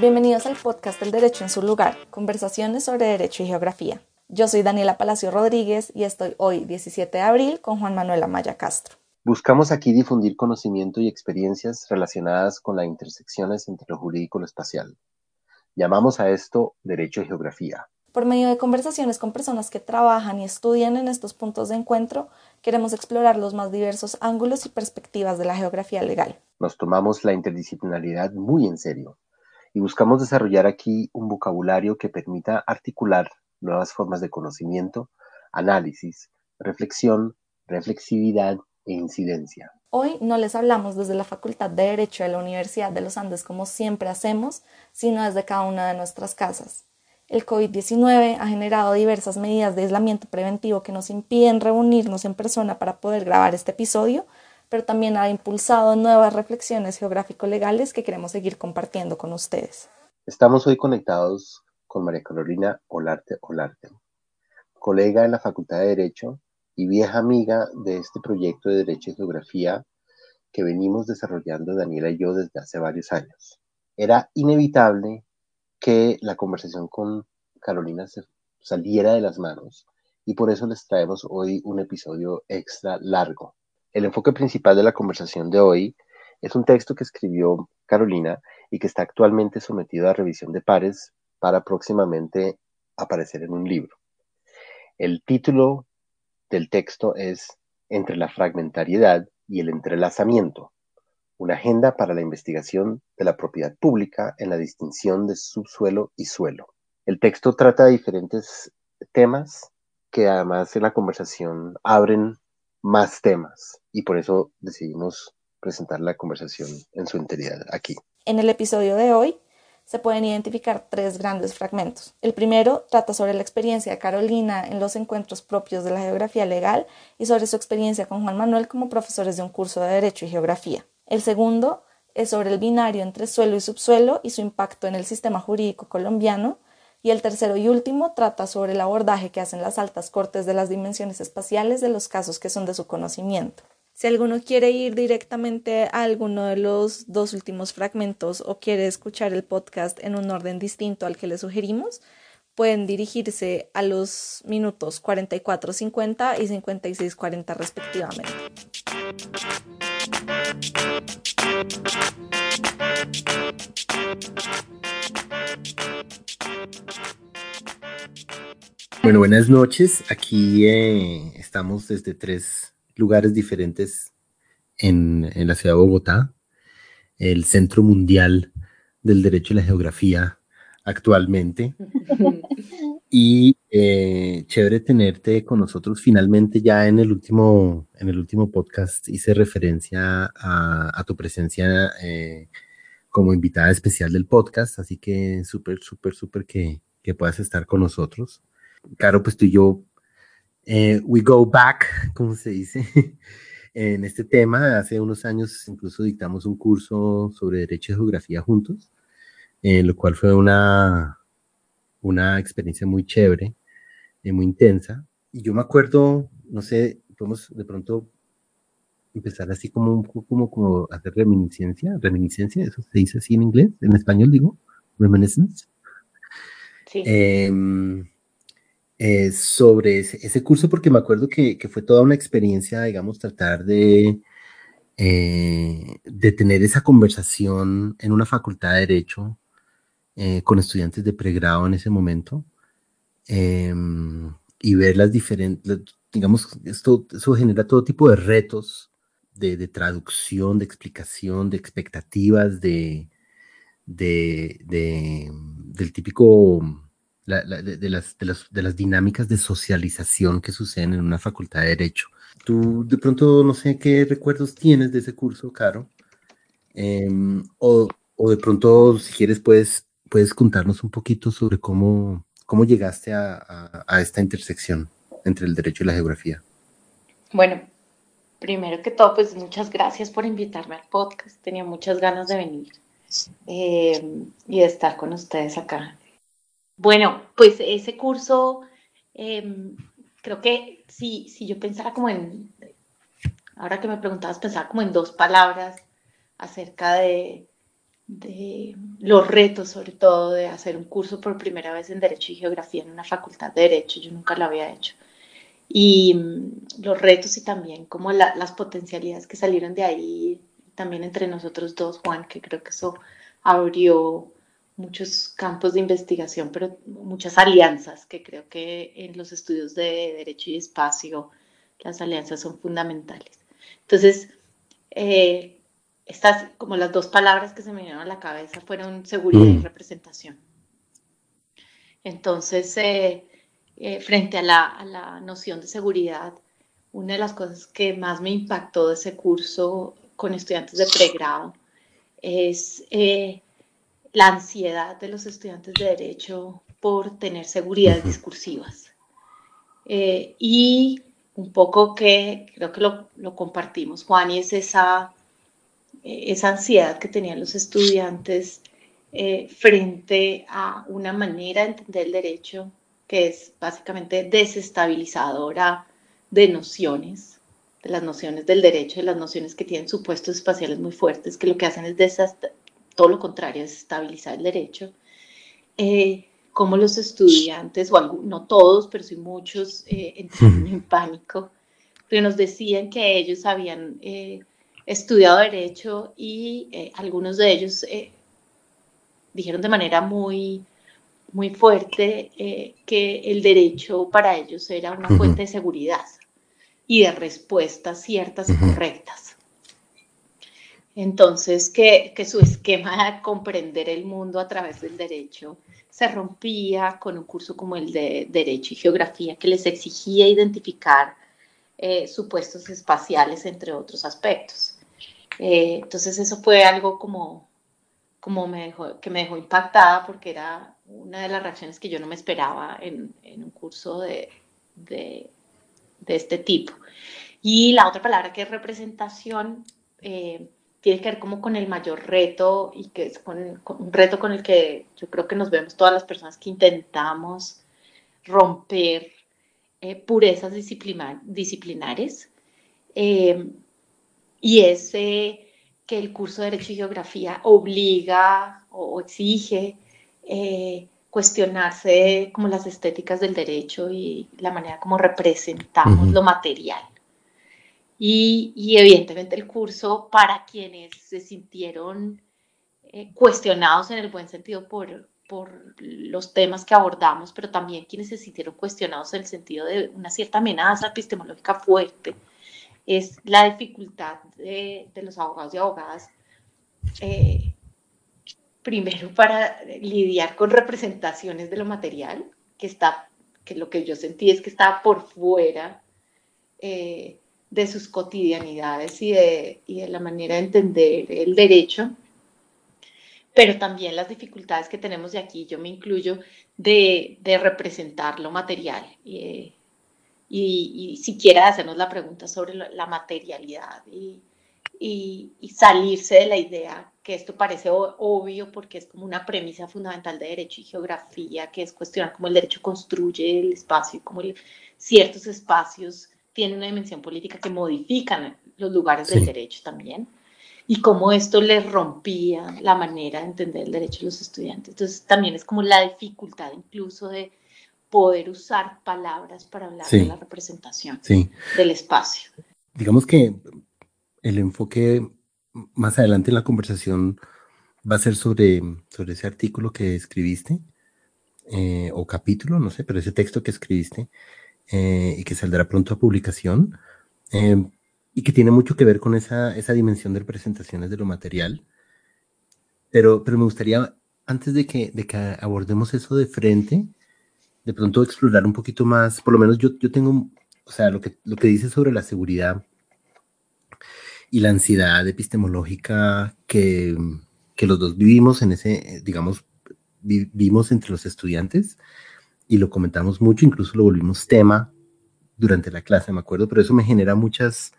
Bienvenidos al podcast El Derecho en su lugar, conversaciones sobre derecho y geografía. Yo soy Daniela Palacio Rodríguez y estoy hoy, 17 de abril, con Juan Manuel Amaya Castro. Buscamos aquí difundir conocimiento y experiencias relacionadas con las intersecciones entre lo jurídico y lo espacial. Llamamos a esto derecho y geografía. Por medio de conversaciones con personas que trabajan y estudian en estos puntos de encuentro, queremos explorar los más diversos ángulos y perspectivas de la geografía legal. Nos tomamos la interdisciplinaridad muy en serio y buscamos desarrollar aquí un vocabulario que permita articular nuevas formas de conocimiento, análisis, reflexión, reflexividad e incidencia. Hoy no les hablamos desde la Facultad de Derecho de la Universidad de los Andes como siempre hacemos, sino desde cada una de nuestras casas. El COVID-19 ha generado diversas medidas de aislamiento preventivo que nos impiden reunirnos en persona para poder grabar este episodio, pero también ha impulsado nuevas reflexiones geográfico-legales que queremos seguir compartiendo con ustedes. Estamos hoy conectados con María Carolina Olarte Olarte, colega en la Facultad de Derecho y vieja amiga de este proyecto de Derecho y Geografía que venimos desarrollando Daniela y yo desde hace varios años. Era inevitable que la conversación con Carolina se saliera de las manos y por eso les traemos hoy un episodio extra largo. El enfoque principal de la conversación de hoy es un texto que escribió Carolina y que está actualmente sometido a revisión de pares para próximamente aparecer en un libro. El título del texto es Entre la fragmentariedad y el entrelazamiento, una agenda para la investigación de la propiedad pública en la distinción de subsuelo y suelo. El texto trata de diferentes temas que además en la conversación abren más temas y por eso decidimos presentar la conversación en su integridad aquí. En el episodio de hoy se pueden identificar tres grandes fragmentos. El primero trata sobre la experiencia de Carolina en los encuentros propios de la geografía legal y sobre su experiencia con Juan Manuel como profesores de un curso de Derecho y Geografía. El segundo es sobre el binario entre suelo y subsuelo y su impacto en el sistema jurídico colombiano. Y el tercero y último trata sobre el abordaje que hacen las altas cortes de las dimensiones espaciales de los casos que son de su conocimiento. Si alguno quiere ir directamente a alguno de los dos últimos fragmentos o quiere escuchar el podcast en un orden distinto al que le sugerimos, pueden dirigirse a los minutos 44.50 y 56.40 respectivamente. Bueno, buenas noches. Aquí eh, estamos desde tres lugares diferentes en, la ciudad de Bogotá, el Centro Mundial del Derecho y la Geografía actualmente. y eh, chévere tenerte con nosotros. Finalmente ya en el último, en el último podcast hice referencia a, tu presencia eh, como invitada especial del podcast, así que súper, súper, súper que, que puedas estar con nosotros. Claro, pues tú y yo eh, we go back, como se dice, en este tema. Hace unos años incluso dictamos un curso sobre Derecho y Geografía juntos, lo cual fue una, una experiencia muy chévere, y muy intensa. Y yo me acuerdo, no sé, podemos de pronto empezar así como un como, como hacer reminiscencia, reminiscencia, eso se dice así en inglés, en español digo, reminiscence. Sí. Em, eh, sobre ese, curso porque me acuerdo que, fue toda una experiencia, digamos, tratar de, eh, de tener esa conversación en una facultad de Derecho eh, con estudiantes de pregrado en ese momento em, y ver las diferentes, digamos, esto, eso genera todo tipo de retos de, traducción, de explicación, de expectativas, de, de del típico de, las, de, las, dinámicas de socialización que suceden en una facultad de Derecho. Tú de pronto no sé qué recuerdos tienes de ese curso, Caro, em, o, de pronto si quieres puedes, puedes contarnos un poquito sobre cómo, cómo llegaste a, esta intersección entre el derecho y la geografía. Bueno, primero que todo, pues muchas gracias por invitarme al podcast. Tenía muchas ganas de venir eh, y de estar con ustedes acá. Bueno, pues ese curso em, creo que si, si yo pensara como en, ahora que me preguntabas, pensaba como en dos palabras acerca de, de los retos, sobre todo, de hacer un curso por primera vez en Derecho y Geografía en una facultad de Derecho. Yo nunca lo había hecho. Y mm, los retos y también como las potencialidades que salieron de ahí, también entre nosotros dos, Juan, que creo que eso abrió muchos campos de investigación, pero muchas alianzas, que creo que en los estudios de Derecho y Espacio las alianzas son fundamentales. Entonces, eh, estas, como las dos palabras que se me vinieron a la cabeza fueron seguridad y mm. representación. Entonces, eh, eh, frente a la, noción de seguridad, una de las cosas que más me impactó de ese curso con estudiantes de pregrado es eh, la ansiedad de los estudiantes de derecho por tener seguridad discursivas. y un poco que creo que lo, lo compartimos, Juan, y es esa esa ansiedad que tenían los estudiantes eh, frente a una manera de entender el derecho que es básicamente desestabilizadora de nociones, de las nociones del derecho, de las nociones que tienen supuestos espaciales muy fuertes, que lo que hacen es todo lo contrario, desestabilizar el derecho. Eh, como los estudiantes, o no todos, pero sí muchos, eh, entraron en pánico, porque nos decían que ellos habían eh, estudiado derecho y eh, algunos de ellos eh, dijeron de manera muy, muy fuerte eh, que el derecho para ellos era una fuente de seguridad y de respuestas ciertas y correctas. Entonces, que, que, su esquema de comprender el mundo a través del derecho se rompía con un curso como el de Derecho y Geografía, que les exigía identificar supuestos espaciales, entre otros aspectos. Eh, entonces eso fue algo como, como me dejó, que me dejó impactada porque era una de las reacciones que yo no me esperaba en, en un curso de, de, de, este tipo. Y la otra palabra que es representación eh, tiene que ver como con el mayor reto y que es con, un reto con el que yo creo que nos vemos todas las personas que intentamos romper eh, purezas disciplinares. Eh, y es que el curso de Derecho y Geografía obliga o exige eh, cuestionarse como las estéticas del derecho y la manera como representamos lo material. Y, evidentemente el curso para quienes se sintieron eh, cuestionados en el buen sentido por, por los temas que abordamos, pero también quienes se sintieron cuestionados en el sentido de una cierta amenaza epistemológica fuerte es la dificultad de, los abogados y abogadas, eh, primero para lidiar con representaciones de lo material, que está, que lo que yo sentí es que está por fuera eh, de sus cotidianidades y de, y de la manera de entender el derecho, pero también las dificultades que tenemos de aquí, yo me incluyo, de, de representar lo material. Eh, y, y siquiera hacernos la pregunta sobre la materialidad y, y, salirse de la idea que esto parece obvio porque es como una premisa fundamental de derecho y geografía, que es cuestionar cómo el derecho construye el espacio, cómo ciertos espacios tienen una dimensión política que modifican los lugares del derecho también, y cómo esto les rompía la manera de entender el derecho de los estudiantes. Entonces también es como la dificultad incluso de poder usar palabras para hablar de la representación del espacio. Digamos que el enfoque más adelante en la conversación va a ser sobre, sobre ese artículo que escribiste, eh, o capítulo, no sé, pero ese texto que escribiste eh, y que saldrá pronto a publicación, eh, y que tiene mucho que ver con esa, esa dimensión de representaciones de lo material. Pero, pero me gustaría, antes de que, de que abordemos eso de frente, de pronto explorar un poquito más, por lo menos yo, yo tengo, o sea, lo que, lo que dice sobre la seguridad y la ansiedad epistemológica que, que los dos vivimos en ese, digamos, vivimos entre los estudiantes y lo comentamos mucho, incluso lo volvimos tema durante la clase, me acuerdo, pero eso me genera muchas,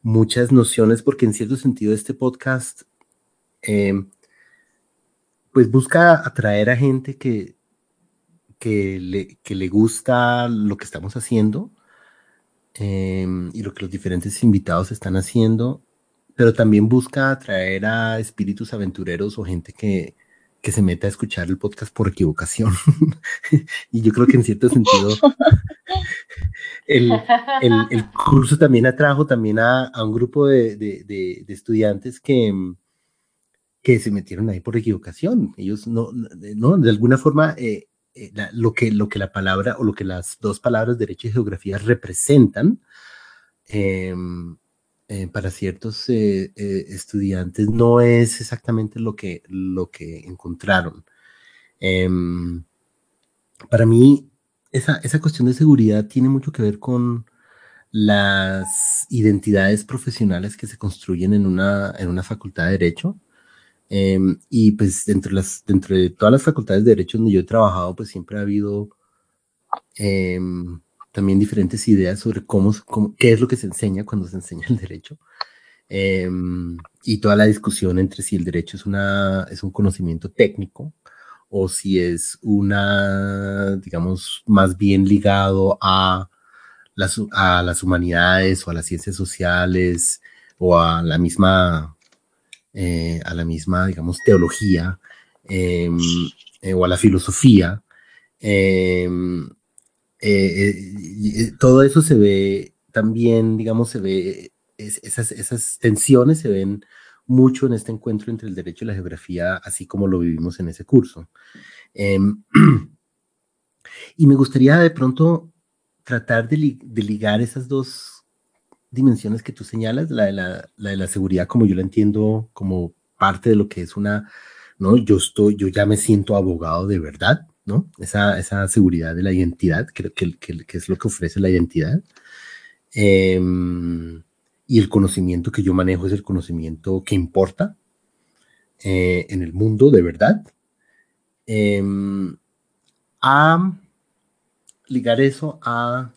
muchas nociones porque en cierto sentido este podcast, eh, pues busca atraer a gente que que le, que le gusta lo que estamos haciendo em, y lo que los diferentes invitados están haciendo, pero también busca atraer a espíritus aventureros o gente que, que se meta a escuchar el podcast por equivocación. y yo creo que en cierto sentido el, el, curso también atrajo también a, a un grupo de, de, estudiantes que, que se metieron ahí por equivocación. Ellos no, no de alguna forma, eh, eh, lo, que, lo que la palabra o lo que las dos palabras derecho y geografía representan em, eh, para ciertos estudiantes no es exactamente lo que, lo que encontraron. Em, para mí, esa, esa cuestión de seguridad tiene mucho que ver con las identidades profesionales que se construyen en una, en una facultad de derecho. Em, y pues dentro de, las, dentro de todas las facultades de derecho donde yo he trabajado, pues siempre ha habido em, también diferentes ideas sobre cómo, qué es lo que se enseña cuando se enseña el derecho. Em, y toda la discusión entre si el derecho es, una, es un conocimiento técnico o si es una, digamos, más bien ligado a las, a las humanidades o a las ciencias sociales o a la misma eh, a la misma, digamos, teología em, eh, o a la filosofía. Em, eh, todo eso se ve también, digamos, se ve, esas, esas tensiones se ven mucho en este encuentro entre el derecho y la geografía, así como lo vivimos en ese curso. Em, y me gustaría de pronto tratar de, ligar esas dos dimensiones que tú señalas, la de la, de la seguridad como yo la entiendo como parte de lo que es una, ¿no? Yo estoy, yo ya me siento abogado de verdad, ¿no? Esa, esa seguridad de la identidad, que, que, que, es lo que ofrece la identidad. Em, y el conocimiento que yo manejo es el conocimiento que importa eh, en el mundo de verdad. Em, a ligar eso a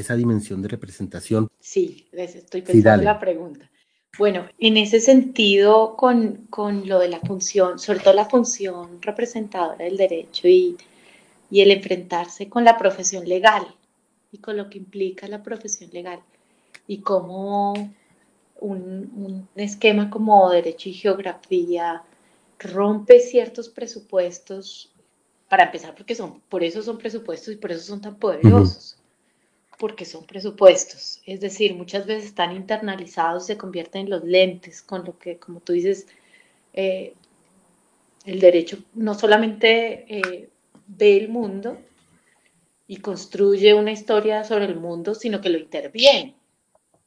esa dimensión de representación. Sí, estoy pensando en la pregunta. Bueno, en ese sentido, con, con, lo de la función, sobre todo la función representadora del derecho y, y el enfrentarse con la profesión legal y con lo que implica la profesión legal y cómo un, un esquema como derecho y geografía rompe ciertos presupuestos, para empezar, porque son, por eso son presupuestos y por eso son tan poderosos porque son presupuestos. Es decir, muchas veces están internalizados, se convierten en los lentes, con lo que, como tú dices, eh, el derecho no solamente eh, ve el mundo y construye una historia sobre el mundo, sino que lo interviene.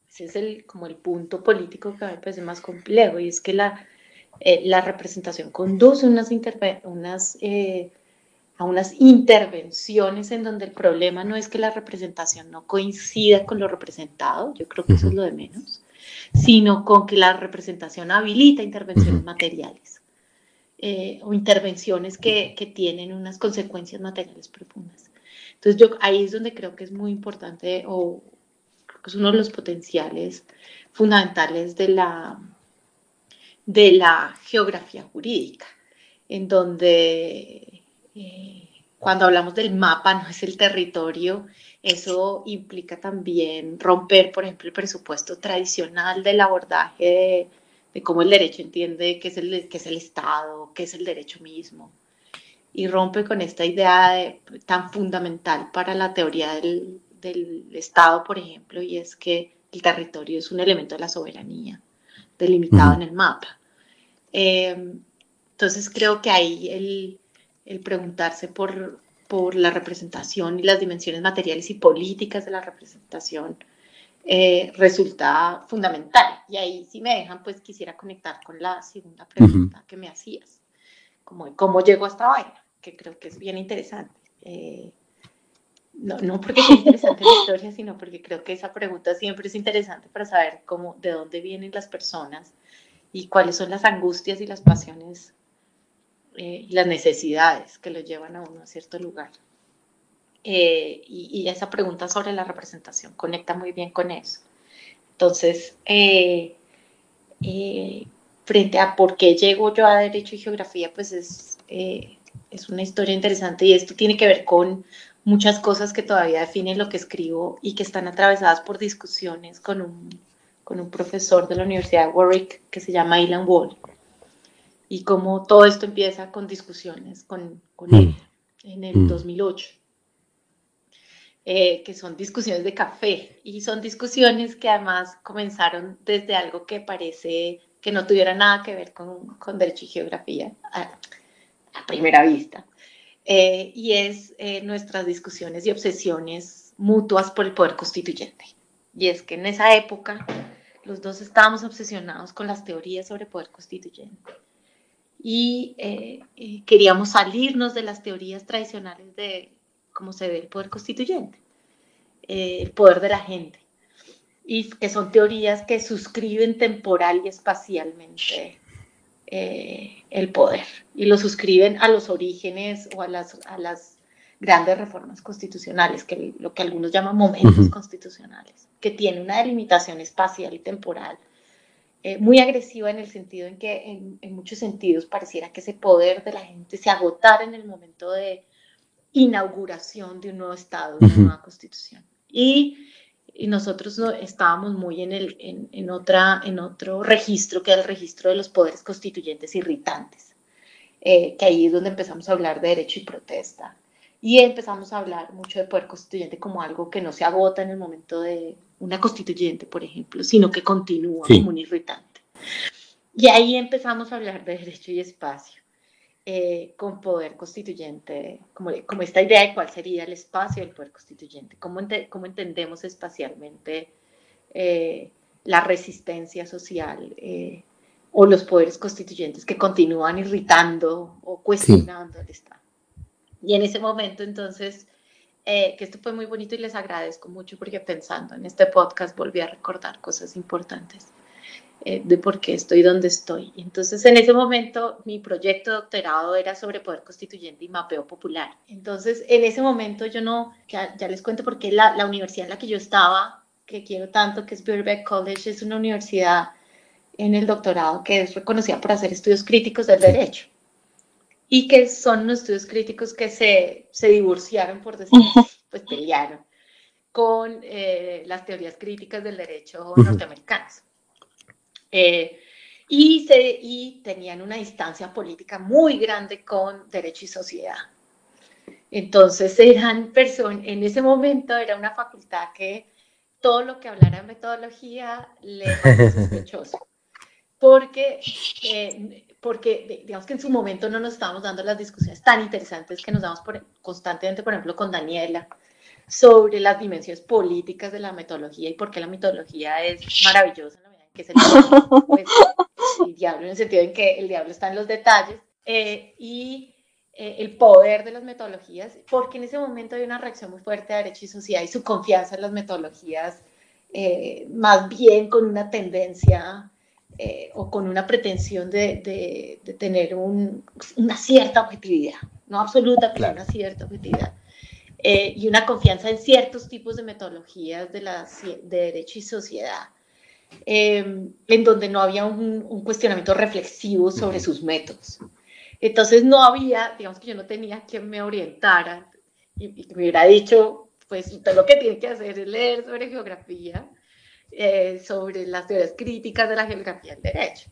Ese es el, como el punto político que a mí me parece más complejo, y es que la, eh, la representación conduce unas, unas a unas intervenciones en donde el problema no es que la representación no coincida con lo representado, yo creo que eso es lo de menos, sino con que la representación habilita intervenciones materiales eh, o intervenciones que, que, tienen unas consecuencias materiales profundas. Entonces yo ahí es donde creo que es muy importante o creo que es uno de los potenciales fundamentales de la, de la geografía jurídica, en donde eh, cuando hablamos del mapa, no es el territorio, eso implica también romper, por ejemplo, el presupuesto tradicional del abordaje de, cómo el derecho entiende qué es el, qué es el Estado, qué es el derecho mismo. Y rompe con esta idea tan fundamental para la teoría del, del Estado, por ejemplo, y es que el territorio es un elemento de la soberanía, delimitado en el mapa. Eh, entonces creo que ahí el, el preguntarse por, por la representación y las dimensiones materiales y políticas de la representación eh, resulta fundamental. Y ahí, si me dejan, pues quisiera conectar con la segunda pregunta que me hacías, como cómo llego a esta vaina, que creo que es bien interesante. Eh, no, no porque sea interesante la historia, sino porque creo que esa pregunta siempre es interesante para saber cómo, de dónde vienen las personas y cuáles son las angustias y las pasiones eh, las necesidades que lo llevan a uno a cierto lugar. Eh, y, esa pregunta sobre la representación conecta muy bien con eso. Entonces, eh, frente a por qué llego yo a Derecho y Geografía, pues es es una historia interesante y esto tiene que ver con muchas cosas que todavía definen lo que escribo y que están atravesadas por discusiones con un, con un profesor de la Universidad de Warwick que se llama Ilan Wall. Y cómo todo esto empieza con discusiones con, con él mm. en el 2008. Mm. Eh, que son discusiones de café y son discusiones que además comenzaron desde algo que parece que no tuviera nada que ver con, con derecho y geografía a, primera vista. Eh, y es eh, nuestras discusiones y obsesiones mutuas por el poder constituyente. Y es que en esa época los dos estábamos obsesionados con las teorías sobre poder constituyente y queríamos salirnos de las teorías tradicionales de cómo se ve el poder constituyente, eh, el poder de la gente, y que son teorías que suscriben temporal y espacialmente eh, el poder, y lo suscriben a los orígenes o a las, a las grandes reformas constitucionales, que lo que algunos llaman momentos constitucionales, que tiene una delimitación espacial y temporal eh, muy agresiva en el sentido en que en, en, muchos sentidos pareciera que ese poder de la gente se agotara en el momento de inauguración de un nuevo Estado, de una nueva constitución. Y, y nosotros no, estábamos muy en, el, en, en, otra, en otro registro, que es el registro de los poderes constituyentes irritantes, eh, que ahí es donde empezamos a hablar de derecho y protesta. Y empezamos a hablar mucho de poder constituyente como algo que no se agota en el momento de una constituyente, por ejemplo, sino que continúa como un irritante. Y ahí empezamos a hablar de derecho y espacio. Eh, con poder constituyente, como, como, esta idea de cuál sería el espacio del poder constituyente, cómo, cómo entendemos espacialmente eh, la resistencia social eh, o los poderes constituyentes que continúan irritando o cuestionando el Estado. Y en ese momento entonces, que esto fue muy bonito y les agradezco mucho porque pensando en este podcast volví a recordar cosas importantes. Eh, de por qué estoy donde estoy. Entonces, en ese momento, mi proyecto de doctorado era sobre poder constituyente y mapeo popular. Entonces, en ese momento yo no, ya, les cuento por qué la, la, universidad en la que yo estaba, que quiero tanto, que es Birkbeck College, es una universidad en el doctorado que es reconocida por hacer estudios críticos del derecho. Y que son unos estudios críticos que se, se divorciaron, por decir, pues pelearon con eh, las teorías críticas del derecho norteamericanas. Eh, y, se, y tenían una distancia política muy grande con derecho y sociedad. Entonces eran personas, en ese momento era una facultad que todo lo que hablara de metodología le era sospechoso. Porque, eh, porque, digamos que en su momento no nos estábamos dando las discusiones tan interesantes que nos damos por, constantemente, por ejemplo, con Daniela, sobre las dimensiones políticas de la metodología y por qué la metodología es maravillosa que es el, pues, el, diablo, en el sentido en que el diablo está en los detalles, eh, y eh, el poder de las metodologías, porque en ese momento hay una reacción muy fuerte a derecho y sociedad y su confianza en las metodologías, eh, más bien con una tendencia o con una pretensión de, de, tener un, una cierta objetividad, no absoluta, pero una cierta objetividad. y una confianza en ciertos tipos de metodologías de, la, de derecho y sociedad Em, en donde no había un, cuestionamiento reflexivo sobre sus métodos. Entonces no había, digamos que yo no tenía quien me orientara y, me hubiera dicho, pues usted lo que tiene que hacer es leer sobre geografía, eh, sobre las teorías críticas de la geografía del derecho,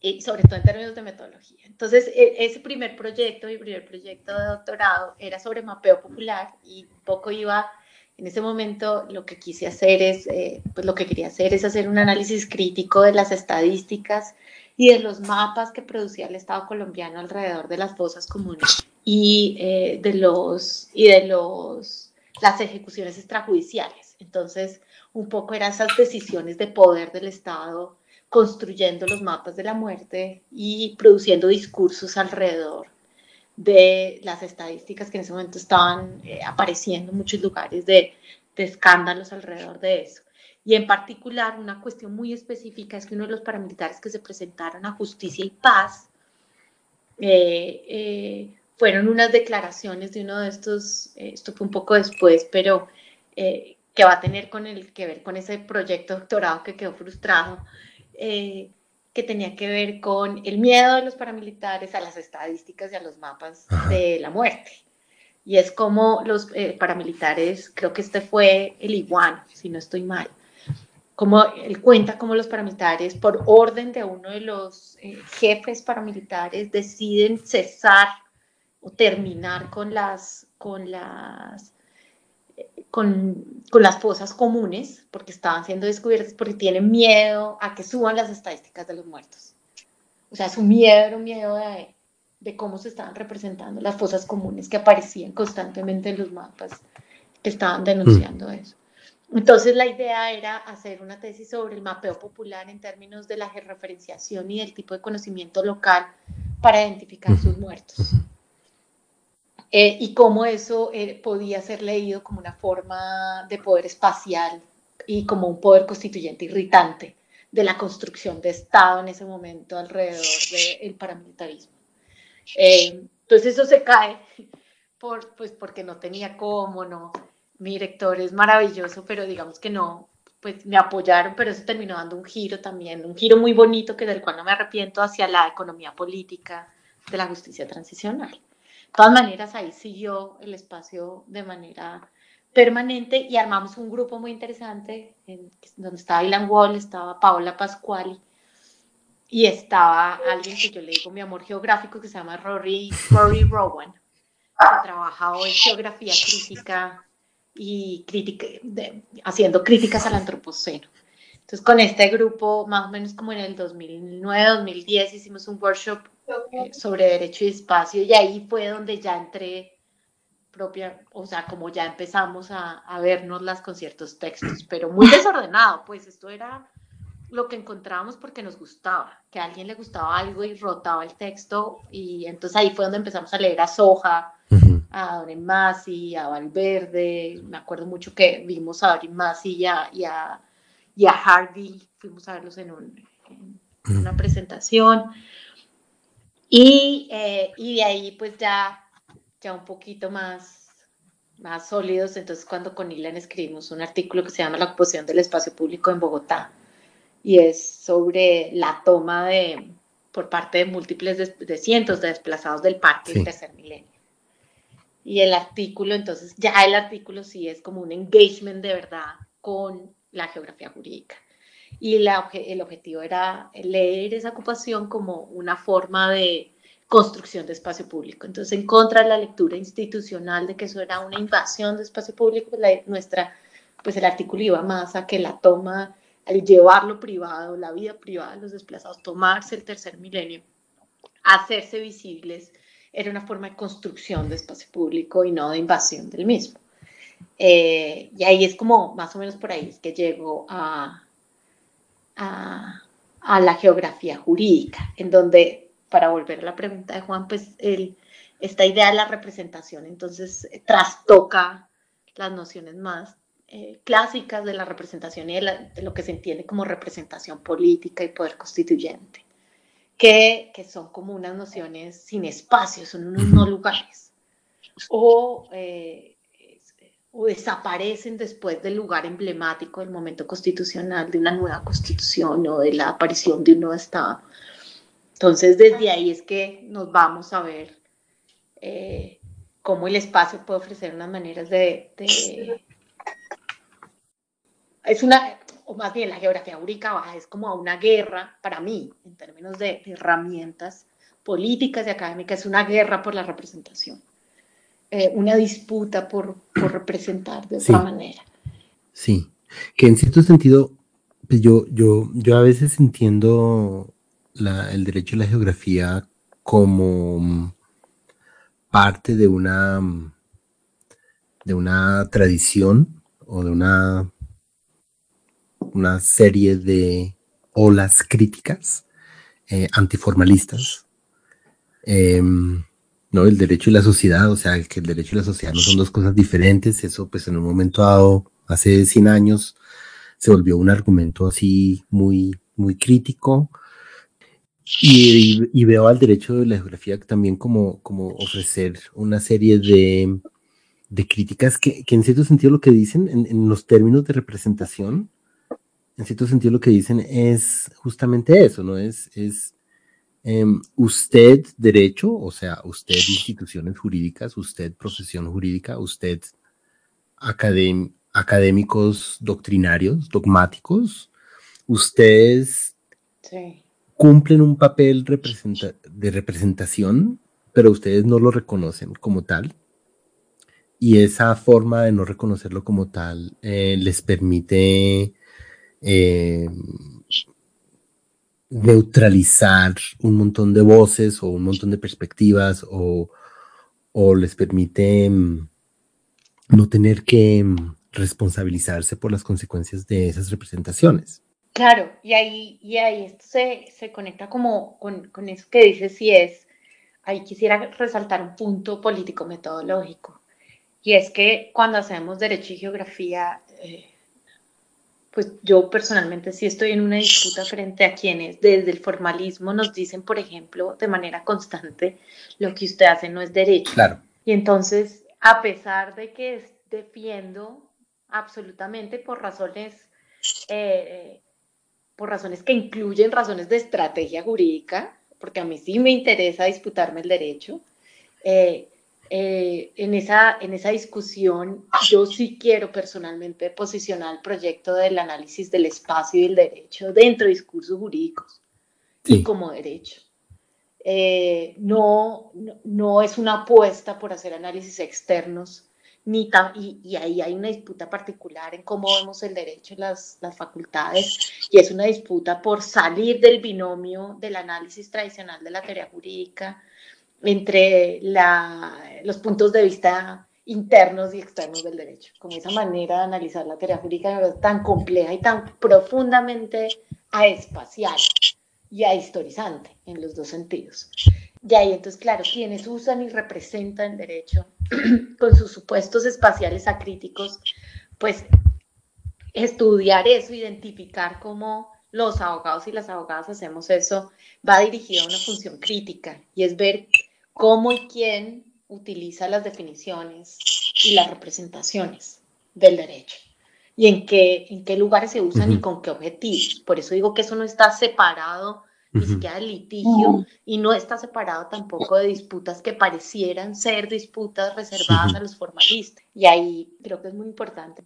y sobre todo en términos de metodología. Entonces, e, ese primer proyecto, mi primer proyecto de doctorado, era sobre mapeo popular y poco iba en ese momento lo que quise hacer es, eh, pues lo que quería hacer es hacer un análisis crítico de las estadísticas y de los mapas que producía el Estado colombiano alrededor de las fosas comunes y eh, de los y de los las ejecuciones extrajudiciales. Entonces, un poco eran esas decisiones de poder del Estado construyendo los mapas de la muerte y produciendo discursos alrededor de las estadísticas que en ese momento estaban eh, apareciendo en muchos lugares de, de, escándalos alrededor de eso. Y en particular, una cuestión muy específica es que uno de los paramilitares que se presentaron a Justicia y Paz eh, eh, fueron unas declaraciones de uno de estos, esto fue un poco después, pero que va a tener con el, que ver con ese proyecto doctorado que quedó frustrado, que tenía que ver con el miedo de los paramilitares a las estadísticas y a los mapas de la muerte. Y es como los eh, paramilitares, creo que este fue el igual, si no estoy mal, como él cuenta como los paramilitares, por orden de uno de los eh, jefes paramilitares, deciden cesar o terminar con las, con las, con, con, las fosas comunes, porque estaban siendo descubiertas, porque tienen miedo a que suban las estadísticas de los muertos. O sea, su miedo era un miedo de, de cómo se estaban representando las fosas comunes que aparecían constantemente en los mapas que estaban denunciando mm. eso. Entonces la idea era hacer una tesis sobre el mapeo popular en términos de la referenciación y del tipo de conocimiento local para identificar sus muertos. Eh, y cómo eso eh, podía ser leído como una forma de poder espacial y como un poder constituyente irritante de la construcción de Estado en ese momento alrededor del paramilitarismo. Eh, entonces eso se cae por, pues porque no tenía cómo, no, mi director es maravilloso, pero digamos que no, pues me apoyaron, pero eso terminó dando un giro también, un giro muy bonito que del cual no me arrepiento hacia la economía política de la justicia transicional. De todas maneras, ahí siguió el espacio de manera permanente y armamos un grupo muy interesante donde estaba Ilan Wall, estaba Paola Pascuali y estaba alguien que yo le digo mi amor geográfico que se llama Rory, Rory Rowan, que trabaja hoy geografía crítica y crítica, haciendo críticas al antropoceno. Entonces, con este grupo, más o menos como en el 2009-2010, hicimos un workshop eh, sobre derecho y espacio y ahí fue donde ya entré propia, o sea, como ya empezamos a, a vernoslas con ciertos textos, pero muy desordenado, pues esto era lo que encontrábamos porque nos gustaba, que a alguien le gustaba algo y rotaba el texto y entonces ahí fue donde empezamos a leer a Soja, a Don Masi, a Valverde, me acuerdo mucho que vimos a Don Masi y a, y, a, y a, Hardy, fuimos a verlos en, una presentación. Y, eh, y, de ahí pues ya, ya un poquito más, más sólidos, entonces cuando con Ilan escribimos un artículo que se llama La ocupación del espacio público en Bogotá, y es sobre la toma de, por parte de múltiples, de, cientos de desplazados del parque del tercer milenio. Y el artículo, entonces ya el artículo sí es como un engagement de verdad con la geografía jurídica. Y la, el objetivo era leer esa ocupación como una forma de construcción de espacio público. Entonces, en contra de la lectura institucional de que eso era una invasión de espacio público, pues la, nuestra, pues el artículo iba más a que la toma, al llevarlo privado, la vida privada de los desplazados, tomarse el tercer milenio, hacerse visibles, era una forma de construcción de espacio público y no de invasión del mismo. Eh, y ahí es como, más o menos por ahí es que llego a, a, a, la geografía jurídica, en donde, para volver a la pregunta de Juan, pues el, esta idea de la representación entonces trastoca las nociones más eh, clásicas de la representación y de lo que se entiende como representación política y poder constituyente que, que son como unas nociones sin espacio, son unos no lugares, o, eh, o desaparecen después del lugar emblemático del momento constitucional, de una nueva constitución o de la aparición de un nuevo Estado. Entonces, desde ahí es que nos vamos a ver eh, cómo el espacio puede ofrecer unas maneras de, es una, o más bien la geografía jurídica es como una guerra para mí, en términos de, herramientas políticas y académicas, es una guerra por la representación, eh, una disputa por, por, representar de otra manera. Sí, que en cierto sentido, pues yo, yo, yo a veces entiendo la, el derecho a la geografía como parte de una, de una tradición o de una una serie de olas críticas eh, antiformalistas. Em, ¿no? El derecho y la sociedad, o sea, que el derecho y la sociedad no son dos cosas diferentes, eso pues en un momento dado, hace 100 años, se volvió un argumento así muy, muy crítico. Y, veo al derecho de la geografía también como, como ofrecer una serie de, de críticas que, que, en cierto sentido lo que dicen en, en los términos de representación en cierto sentido lo que dicen es justamente eso, ¿no? Es, es em, usted derecho, o sea, usted instituciones jurídicas, usted profesión jurídica, usted académicos doctrinarios, dogmáticos, ustedes cumplen un papel de representación, pero ustedes no lo reconocen como tal. Y esa forma de no reconocerlo como tal eh, les permite eh, neutralizar un montón de voces o un montón de perspectivas o, les permite mm, no tener que mm, responsabilizarse por las consecuencias de esas representaciones. Claro, y ahí, y ahí esto se, conecta como con, eso que dices, si es, ahí quisiera resaltar un punto político metodológico, y es que cuando hacemos derecho y geografía, eh, pues yo personalmente sí estoy en una disputa frente a quienes desde el formalismo nos dicen, por ejemplo, de manera constante, lo que usted hace no es derecho. Claro. Y entonces, a pesar de que defiendo absolutamente por razones, eh, por razones que incluyen razones de estrategia jurídica, porque a mí sí me interesa disputarme el derecho, eh, eh, en, esa, en esa discusión yo sí quiero personalmente posicionar el proyecto del análisis del espacio y del derecho dentro de discursos jurídicos y como derecho. Eh, no, no, es una apuesta por hacer análisis externos, ni y, y, ahí hay una disputa particular en cómo vemos el derecho y las, las facultades, y es una disputa por salir del binomio del análisis tradicional de la teoría jurídica entre los puntos de vista internos y externos del derecho, como esa manera de analizar la teoría jurídica tan compleja y tan profundamente aespacial y ahistorizante en los dos sentidos. Y ahí entonces, claro, quienes usan y representan el derecho con sus supuestos espaciales acríticos, pues estudiar eso, identificar cómo los abogados y las abogadas hacemos eso, va dirigido a una función crítica y es ver cómo y quién utiliza las definiciones y las representaciones del derecho y en qué, en qué lugares se usan y con qué objetivos. Por eso digo que eso no está separado ni siquiera del litigio y no está separado tampoco de disputas que parecieran ser disputas reservadas a los formalistas. Y ahí creo que es muy importante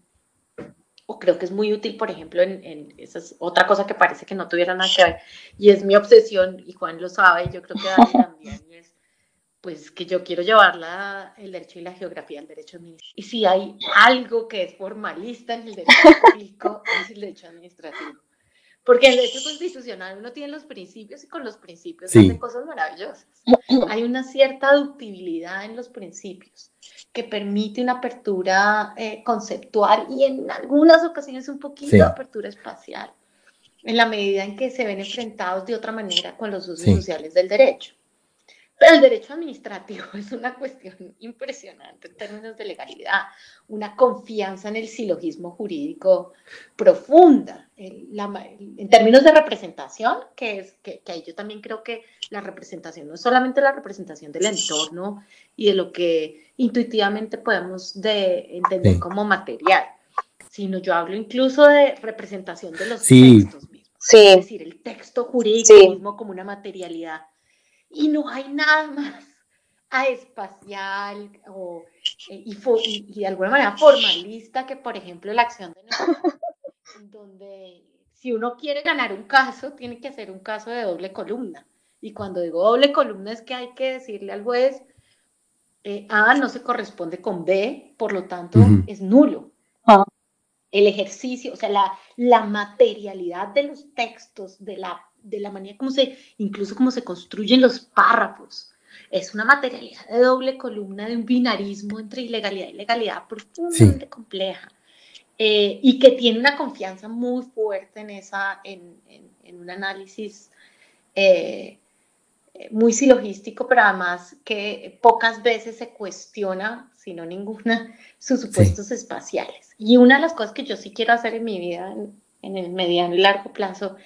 o creo que es muy útil, por ejemplo, en, en esa es otra cosa que parece que no tuviera nada que ver y es mi obsesión y Juan lo sabe y yo creo que Dani también es pues que yo quiero llevar el derecho y la geografía al derecho administrativo. Y si hay algo que es formalista en el derecho público, es el derecho administrativo. Porque el derecho constitucional uno tiene los principios y con los principios hace cosas maravillosas. Hay una cierta ductibilidad en los principios que permite una apertura eh, conceptual y en algunas ocasiones un poquito de apertura espacial, en la medida en que se ven enfrentados de otra manera con los usos sociales del derecho. Pero el derecho administrativo es una cuestión impresionante en términos de legalidad, una confianza en el silogismo jurídico profunda. En, términos de representación, que es que, que, yo también creo que la representación no es solamente la representación del entorno y de lo que intuitivamente podemos de, entender como material, sino yo hablo incluso de representación de los textos mismos. Es decir, el texto jurídico mismo como una materialidad y no hay nada más a espacial o, eh, y, de alguna manera formalista que, por ejemplo, la acción de donde si uno quiere ganar un caso, tiene que hacer un caso de doble columna. Y cuando digo doble columna es que hay que decirle al juez, eh, A no se corresponde con B, por lo tanto es nulo. Ah. El ejercicio, o sea, la, la materialidad de los textos, de la de la manera como se, incluso como se construyen los párrafos. Es una materialidad de doble columna, de un binarismo entre ilegalidad y legalidad profundamente compleja. Eh, y que tiene una confianza muy fuerte en, esa, en, en, un análisis eh, muy silogístico, pero además que pocas veces se cuestiona, si no ninguna, sus supuestos espaciales. Y una de las cosas que yo sí quiero hacer en mi vida en el mediano y largo plazo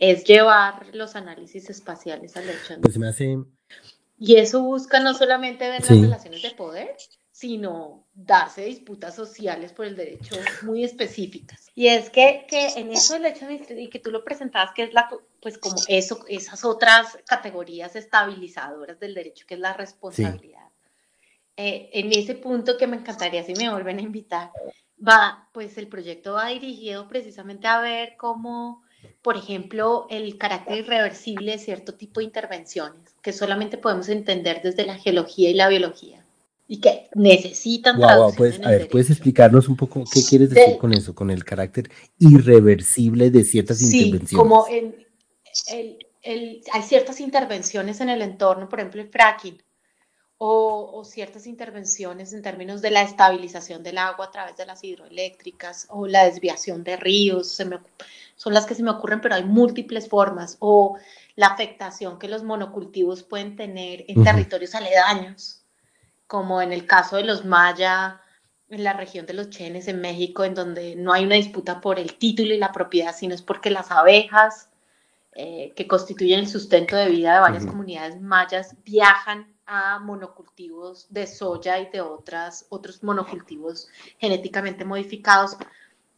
es llevar los análisis espaciales al hecho. Pues me hace... Y eso busca no solamente ver las relaciones de poder, sino darse disputas sociales por el derecho muy específicas. Y es que, que en eso del hecho y que tú lo presentabas, que es la, pues como eso, esas otras categorías estabilizadoras del derecho, que es la responsabilidad. Eh, en ese punto que me encantaría si me vuelven a invitar, va, pues el proyecto va dirigido precisamente a ver cómo, por ejemplo, el carácter irreversible de cierto tipo de intervenciones, que solamente podemos entender desde la geología y la biología, y que necesitan wow, pues, a ver, ¿puedes explicarnos un poco qué quieres decir con eso, con el carácter irreversible de ciertas sí, intervenciones? como en el, el, hay ciertas intervenciones en el entorno, por ejemplo, el fracking, o, ciertas intervenciones en términos de la estabilización del agua a través de las hidroeléctricas o la desviación de ríos, se me, son las que se me ocurren, pero hay múltiples formas, o la afectación que los monocultivos pueden tener en territorios aledaños, como en el caso de los maya en la región de los Chenes en México, en donde no hay una disputa por el título y la propiedad, sino es porque las abejas eh, que constituyen el sustento de vida de varias comunidades mayas viajan a monocultivos de soya y de otras, otros monocultivos genéticamente modificados,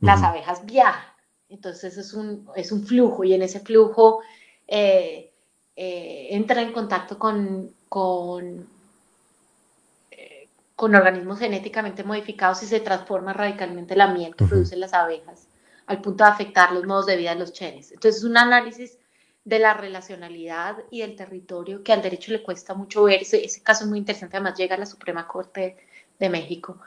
las abejas viajan. Entonces es un, es un flujo y en ese flujo eh, eh, entra en contacto con, con, eh, con, organismos genéticamente modificados y se transforma radicalmente la miel que producen las abejas al punto de afectar los modos de vida de los chenes. Entonces es un análisis de la relacionalidad y del territorio que al derecho le cuesta mucho ver. Ese, caso es muy interesante, además llega a la Suprema Corte de México.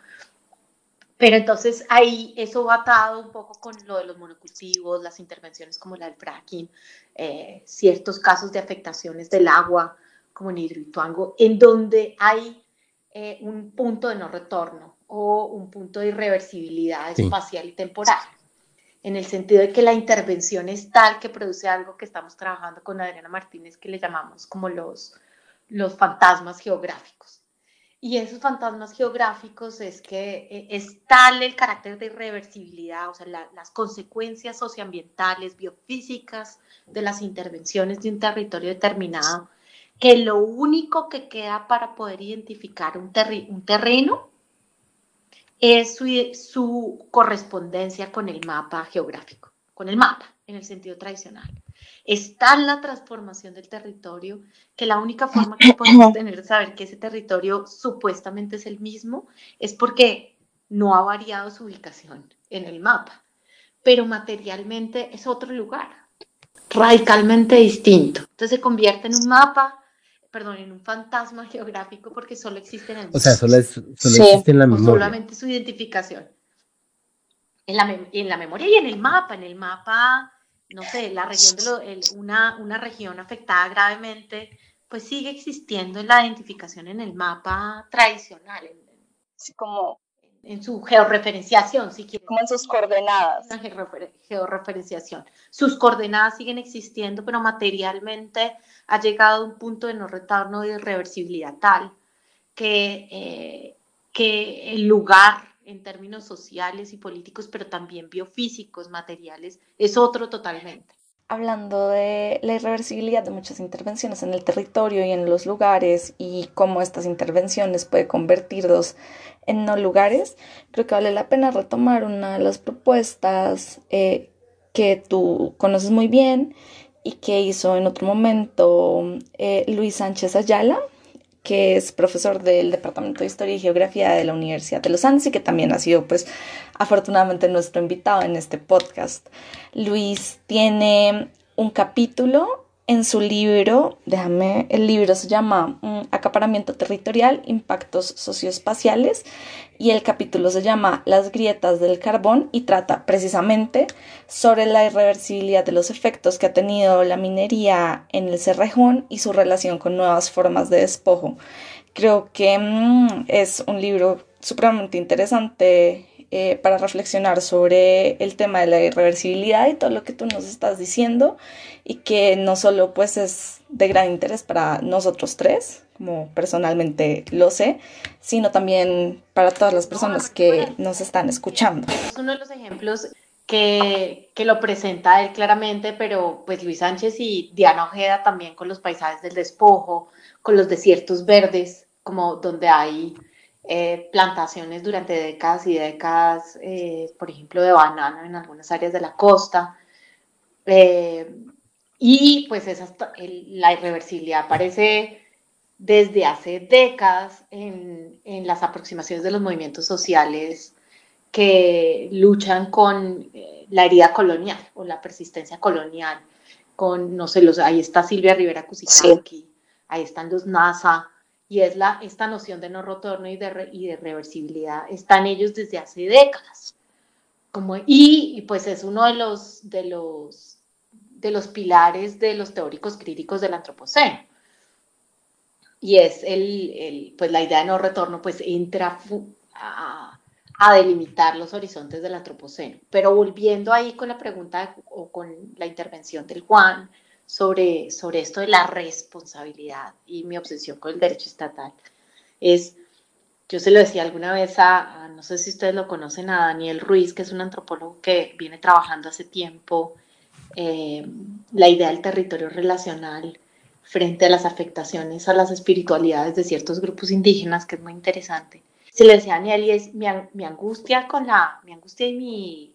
Pero entonces ahí eso va atado un poco con lo de los monocultivos, las intervenciones como la del fracking, eh, ciertos casos de afectaciones del agua, como en Hidroituango, en donde hay eh, un punto de no retorno o un punto de irreversibilidad espacial y temporal en el sentido de que la intervención es tal que produce algo que estamos trabajando con Adriana Martínez que le llamamos como los, los fantasmas geográficos. Y esos fantasmas geográficos es que eh, es tal el carácter de irreversibilidad, o sea, las consecuencias socioambientales, biofísicas de las intervenciones de un territorio determinado, que lo único que queda para poder identificar un, un terreno es su, correspondencia con el mapa geográfico, con el mapa en el sentido tradicional. Está en la transformación del territorio que la única forma que podemos tener de saber que ese territorio supuestamente es el mismo es porque no ha variado su ubicación en el mapa, pero materialmente es otro lugar, radicalmente distinto. Entonces se convierte en un mapa perdón, en un fantasma geográfico porque solo existe en el O sea, solo, existe en la memoria. solamente su identificación. En la, en la memoria y en el mapa. En el mapa, no sé, la región de una, una región afectada gravemente, pues sigue existiendo en la identificación en el mapa tradicional. Sí, como en su georreferenciación, si quieren. Como en sus coordenadas. georreferenciación. Sus coordenadas siguen existiendo, pero materialmente ha llegado a un punto de no retorno de irreversibilidad tal que, eh, que el lugar en términos sociales y políticos, pero también biofísicos, materiales, es otro totalmente. Hablando de la irreversibilidad de muchas intervenciones en el territorio y en los lugares y cómo estas intervenciones puede convertirlos en no lugares, creo que vale la pena retomar una de las propuestas eh, que tú conoces muy bien y que hizo en otro momento eh, Luis Sánchez Ayala, que es profesor del Departamento de Historia y Geografía de la Universidad de los Andes y que también ha sido, pues, afortunadamente nuestro invitado en este podcast. Luis tiene un capítulo en su libro, déjame, el libro se llama mm, Acaparamiento Territorial, Impactos Socioespaciales y el capítulo se llama Las grietas del carbón y trata precisamente sobre la irreversibilidad de los efectos que ha tenido la minería en el Cerrejón y su relación con nuevas formas de despojo. Creo que mm, es un libro supremamente interesante eh, para reflexionar sobre el tema de la irreversibilidad y todo lo que tú nos estás diciendo y que no solo pues es de gran interés para nosotros tres, como personalmente lo sé, sino también para todas las personas que nos están escuchando. Es uno de los ejemplos que, que, lo presenta él claramente, pero pues Luis Sánchez y Diana Ojeda también con los paisajes del despojo, con los desiertos verdes, como donde hay eh, plantaciones durante décadas y décadas, eh, por ejemplo, de banano en algunas áreas de la costa. Eh, y pues esa, la irreversibilidad aparece desde hace décadas en, en, las aproximaciones de los movimientos sociales que luchan con la herida colonial o la persistencia colonial. Con, no sé, los, ahí está Silvia Rivera Cusicanqui, ahí están los NASA, y es la, esta noción de no retorno y de, y de reversibilidad, están ellos desde hace décadas. Como, y, pues es uno de los, de, los, de los pilares de los teóricos críticos del antropoceno. Y es el, el pues la idea de no retorno, pues entra a, a delimitar los horizontes del antropoceno. Pero volviendo ahí con la pregunta o con la intervención del Juan, sobre, sobre esto de la responsabilidad y mi obsesión con el derecho estatal es, yo se lo decía alguna vez a, no sé si ustedes lo conocen, a Daniel Ruiz, que es un antropólogo que viene trabajando hace tiempo eh, la idea del territorio relacional frente a las afectaciones a las espiritualidades de ciertos grupos indígenas, que es muy interesante. Se le decía a Daniel y es mi, mi angustia con la, mi angustia y mi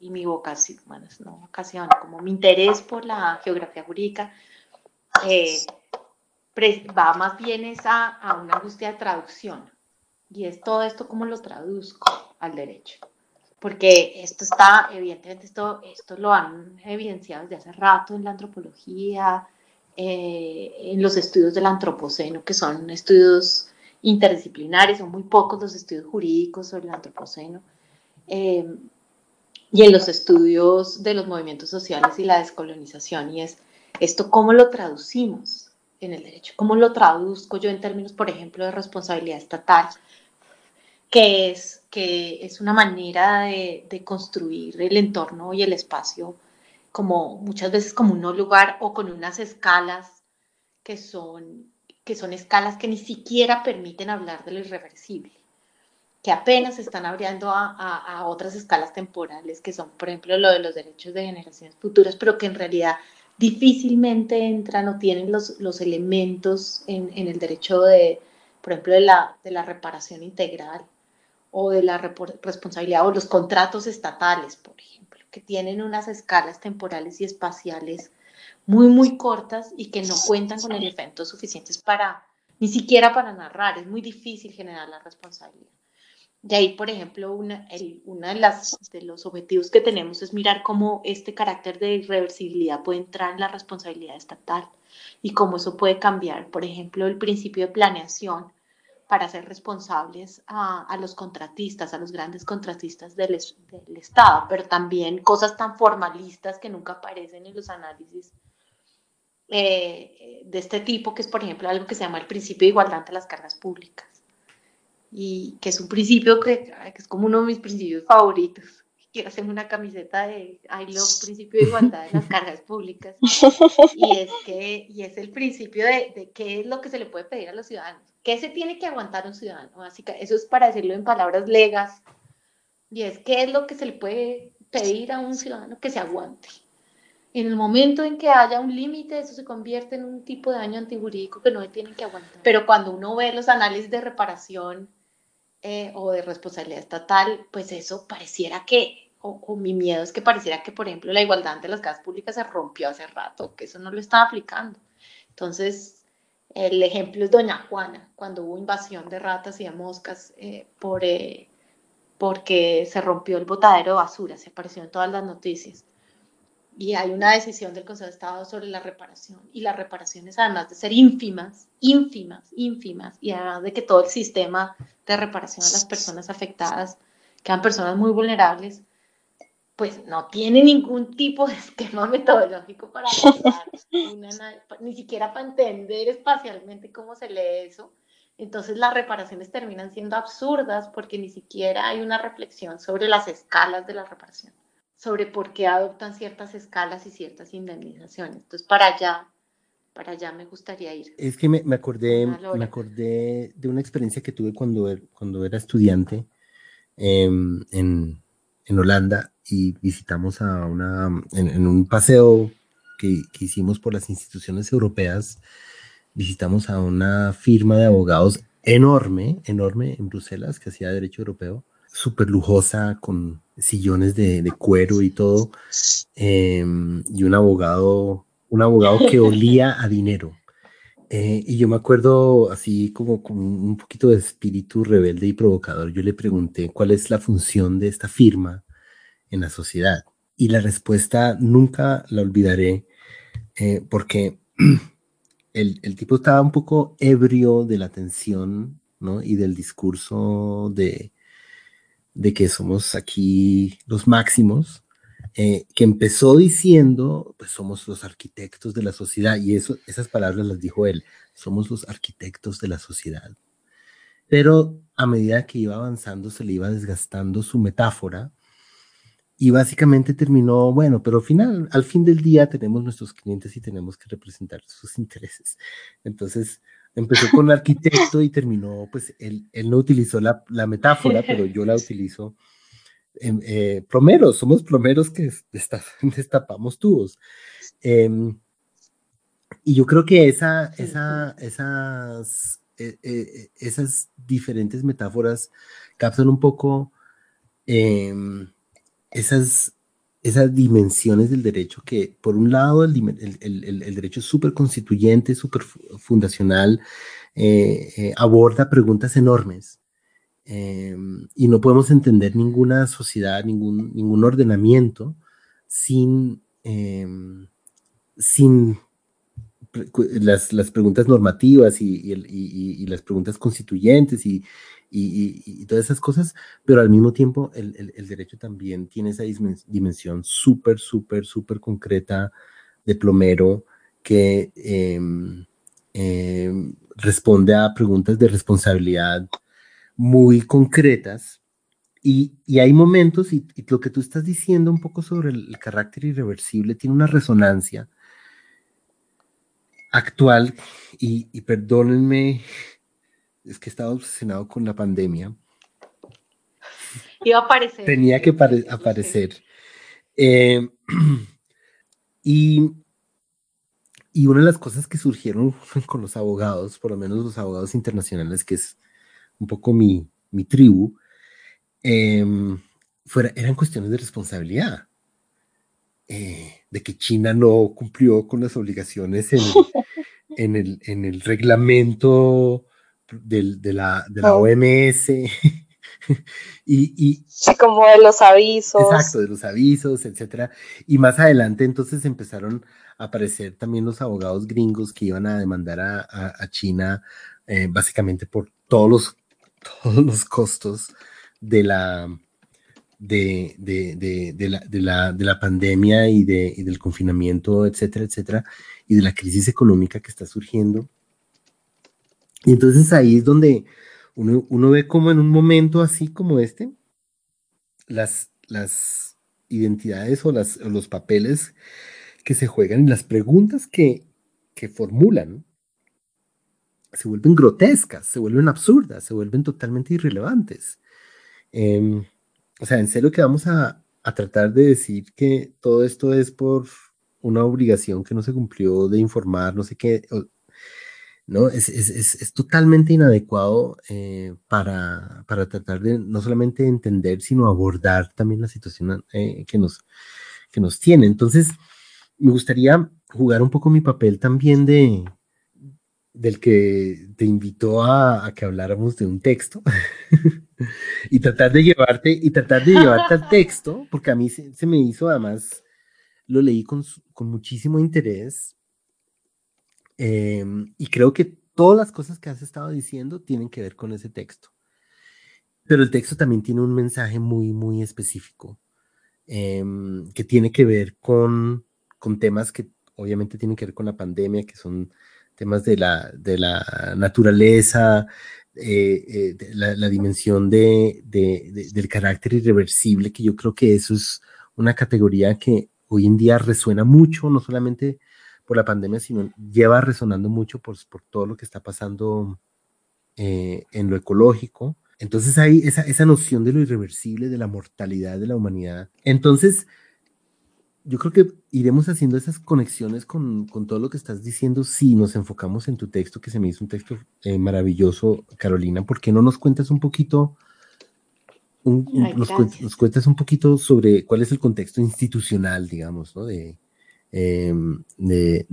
y mi vocación, bueno, no vocación, como mi interés por la geografía jurídica, eh, va más bien es a, una angustia de traducción. Y es todo esto cómo lo traduzco al derecho. Porque esto está, evidentemente, esto, esto lo han evidenciado desde hace rato en la antropología, eh, en los estudios del antropoceno, que son estudios interdisciplinares, son muy pocos los estudios jurídicos sobre el antropoceno. Eh, y en los estudios de los movimientos sociales y la descolonización, y es esto cómo lo traducimos en el derecho, cómo lo traduzco yo en términos, por ejemplo, de responsabilidad estatal, que es, que es una manera de, construir el entorno y el espacio como muchas veces como un lugar o con unas escalas que son, que son escalas que ni siquiera permiten hablar de lo irreversible que apenas están abriendo a, otras escalas temporales, que son, por ejemplo, lo de los derechos de generaciones futuras, pero que en realidad difícilmente entran o tienen los, los elementos en, en, el derecho de, por ejemplo, de la, de la reparación integral o de la responsabilidad o los contratos estatales, por ejemplo, que tienen unas escalas temporales y espaciales muy, muy cortas y que no cuentan con elementos suficientes para, ni siquiera para narrar. Es muy difícil generar la responsabilidad. De ahí, por ejemplo, una, de, las, de los objetivos que tenemos es mirar cómo este carácter de irreversibilidad puede entrar en la responsabilidad estatal y cómo eso puede cambiar, por ejemplo, el principio de planeación para ser responsables a, los contratistas, a los grandes contratistas del, Estado, pero también cosas tan formalistas que nunca aparecen en los análisis eh, de este tipo, que es, por ejemplo, algo que se llama el principio de igualdad ante las cargas públicas y que es un principio que, es como uno de mis principios favoritos. Quiero hacerme una camiseta de I love principio de igualdad de las cargas públicas. Y es, que, y es el principio de, de, qué es lo que se le puede pedir a los ciudadanos. ¿Qué se tiene que aguantar un ciudadano? Básicamente, eso es para decirlo en palabras legas. Y es qué es lo que se le puede pedir a un ciudadano que se aguante. En el momento en que haya un límite, eso se convierte en un tipo de daño antijurídico que no se tienen que aguantar. Pero cuando uno ve los análisis de reparación eh, o de responsabilidad estatal, pues eso pareciera que, o, mi miedo es que pareciera que, por ejemplo, la igualdad ante las casas públicas se rompió hace rato, que eso no lo estaba aplicando. Entonces, el ejemplo es Doña Juana, cuando hubo invasión de ratas y de moscas eh, por, eh, porque se rompió el botadero de basura, se apareció en todas las noticias y hay una decisión del Consejo de Estado sobre la reparación y las reparaciones además de ser ínfimas, ínfimas, ínfimas y además de que todo el sistema de reparación a las personas afectadas quedan personas muy vulnerables, pues no tiene ningún tipo de esquema metodológico para ni siquiera para entender espacialmente cómo se lee eso. Entonces las reparaciones terminan siendo absurdas porque ni siquiera hay una reflexión sobre las escalas de la reparación sobre por qué adoptan ciertas escalas y ciertas indemnizaciones. Entonces, para allá, para allá me gustaría ir. Es que me, acordé, me acordé de una experiencia que tuve cuando, er, cuando era estudiante em, en, en, Holanda y visitamos a una, en, un paseo que, que, hicimos por las instituciones europeas, visitamos a una firma de abogados enorme, enorme en Bruselas, que hacía derecho europeo, súper lujosa, con sillones de, cuero y todo, em, y un abogado, un abogado que olía a dinero. Eh, y yo me acuerdo así como con un poquito de espíritu rebelde y provocador, yo le pregunté cuál es la función de esta firma en la sociedad. Y la respuesta nunca la olvidaré eh, porque el, el, tipo estaba un poco ebrio de la atención ¿no? y del discurso de, de que somos aquí los máximos, eh, que empezó diciendo, pues somos los arquitectos de la sociedad, y eso, esas palabras las dijo él, somos los arquitectos de la sociedad. Pero a medida que iba avanzando, se le iba desgastando su metáfora, y básicamente terminó, bueno, pero al final, al fin del día tenemos nuestros clientes y tenemos que representar sus intereses. Entonces, empezó con arquitecto y terminó, pues él, él no utilizó la, la, metáfora, pero yo la utilizo. Eh, plomeros, somos plomeros que destapamos tubos. Eh, y yo creo que esa, esa, esas, eh, eh, esas diferentes metáforas captan un poco em, esas, esas dimensiones del derecho que, por un lado, el, derecho es súper constituyente, súper fundacional, eh, eh, aborda preguntas enormes. Em, y no podemos entender ninguna sociedad, ningún, ningún ordenamiento sin, em, sin las, las, preguntas normativas y, y, y, las preguntas constituyentes y, y, todas esas cosas, pero al mismo tiempo el, el, derecho también tiene esa dimensión súper, súper, súper concreta de plomero que em, em, responde a preguntas de responsabilidad muy concretas. Y, y hay momentos, y, lo que tú estás diciendo un poco sobre el, carácter irreversible tiene una resonancia actual, y, y perdónenme es que estaba obsesionado con la pandemia. Iba a aparecer. Tenía que aparecer. Eh, y, y una de las cosas que surgieron con los abogados, por lo menos los abogados internacionales, que es un poco mi, mi tribu, em, fuera, eran cuestiones de responsabilidad. Eh, de que China no cumplió con las obligaciones en en el, en el reglamento de, la, de la OMS. y, y, sí, como de los avisos. Exacto, de los avisos, etcétera. Y más adelante entonces empezaron a aparecer también los abogados gringos que iban a demandar a, a, China eh, básicamente por todos los, todos los costos de la, de, de, de, de, la, de, la, de la pandemia y, de, y del confinamiento, etcétera, etcétera, y de la crisis económica que está surgiendo. Y entonces ahí es donde uno, ve como en un momento así como este, las, las identidades o, las, los papeles que se juegan y las preguntas que, que formulan se vuelven grotescas, se vuelven absurdas, se vuelven totalmente irrelevantes. Em, o sea, en serio que vamos a, a, tratar de decir que todo esto es por una obligación que no se cumplió de informar, no sé qué, ¿no? Es, es, es, totalmente inadecuado eh, para, para, tratar de no solamente entender, sino abordar también la situación eh, que, nos, que nos tiene. Entonces, me gustaría jugar un poco mi papel también de del que te invitó a, a que habláramos de un texto y tratar de llevarte y tratar de llevarte al texto, porque a mí se, se me hizo además, lo leí con, con muchísimo interés Em, y creo que todas las cosas que has estado diciendo tienen que ver con ese texto. Pero el texto también tiene un mensaje muy, muy específico, em, que tiene que ver con, con temas que obviamente tienen que ver con la pandemia, que son temas de la, de la naturaleza, eh, eh, la, dimensión de, de, del carácter irreversible, que yo creo que eso es una categoría que hoy en día resuena mucho, no solamente por la pandemia, sino lleva resonando mucho por, por todo lo que está pasando eh, en lo ecológico. Entonces hay esa, esa noción de lo irreversible, de la mortalidad de la humanidad. Entonces, yo creo que iremos haciendo esas conexiones con, todo lo que estás diciendo si nos enfocamos en tu texto, que se me hizo un texto eh, maravilloso, Carolina. ¿Por qué no nos cuentas un poquito, nos, cuentas un poquito sobre cuál es el contexto institucional, digamos, ¿no? de, em, de,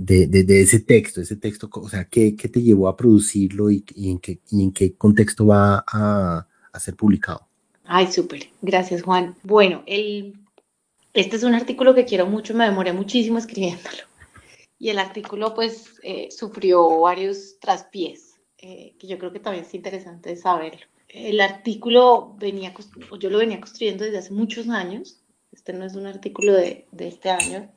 ese texto, ese texto, o sea, ¿qué, te llevó a producirlo y, en qué, y en qué contexto va a, a ser publicado? Ay, súper. Gracias, Juan. Bueno, el este es un artículo que quiero mucho, me demoré muchísimo escribiéndolo. Y el artículo pues eh, sufrió varios traspiés, eh, que yo creo que también es interesante saberlo. El artículo venía, yo lo venía construyendo desde hace muchos años. Este no es un artículo de, de este año,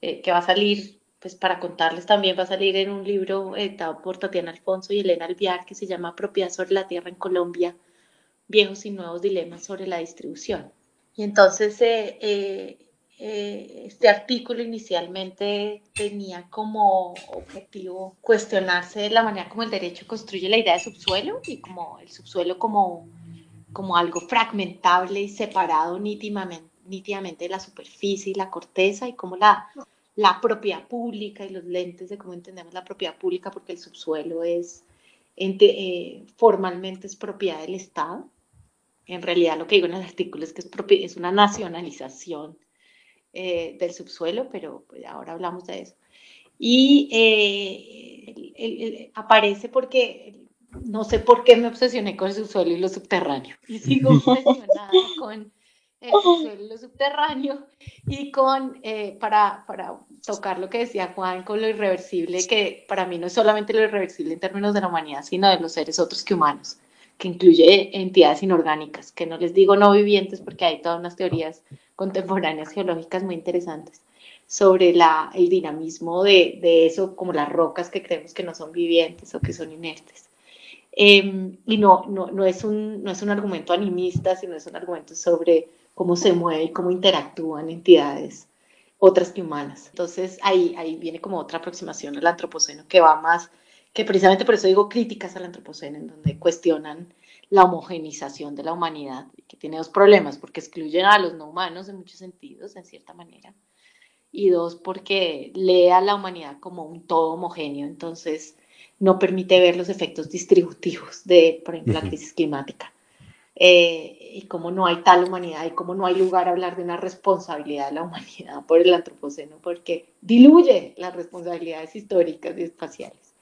eh, que va a salir, pues para contarles también, va a salir en un libro editado por Tatiana Alfonso y Elena Alviar que se llama Propiedad sobre la Tierra en Colombia, viejos y nuevos dilemas sobre la distribución. Y entonces eh, eh, eh, este artículo inicialmente tenía como objetivo cuestionarse la manera como el derecho construye la idea de subsuelo y como el subsuelo como, como algo fragmentable y separado nítidamente, nítidamente la superficie y la corteza y como la, la propiedad pública y los lentes de cómo entendemos la propiedad pública porque el subsuelo es formalmente es propiedad del Estado en realidad lo que digo en el artículo es que es, es una nacionalización eh, del subsuelo, pero pues, ahora hablamos de eso. Y eh, aparece porque no sé por qué me obsesioné con el subsuelo y lo subterráneo. Y sigo obsesionada con y lo subterráneo y con, eh, para, para tocar lo que decía Juan, con lo irreversible, que para mí no es solamente lo irreversible en términos de la humanidad, sino de los seres otros que humanos que incluye entidades inorgánicas, que no les digo no vivientes porque hay todas unas teorías contemporáneas geológicas muy interesantes sobre la, el dinamismo de, de eso, como las rocas que creemos que no son vivientes o que son inertes. Em, y no, no, no, es un, no es un argumento animista, sino es un argumento sobre cómo se mueve y cómo interactúan entidades otras que humanas. Entonces ahí, ahí viene como otra aproximación al antropoceno que va más que precisamente por eso digo críticas al antropoceno, en donde cuestionan la homogenización de la humanidad, que tiene dos problemas, porque excluyen a los no humanos en muchos sentidos, en cierta manera, y dos, porque lee a la humanidad como un todo homogéneo, entonces no permite ver los efectos distributivos de, por ejemplo, la crisis climática. Eh, y como no hay tal humanidad y como no hay lugar a hablar de una responsabilidad de la humanidad por el antropoceno, porque diluye las responsabilidades históricas y espaciales.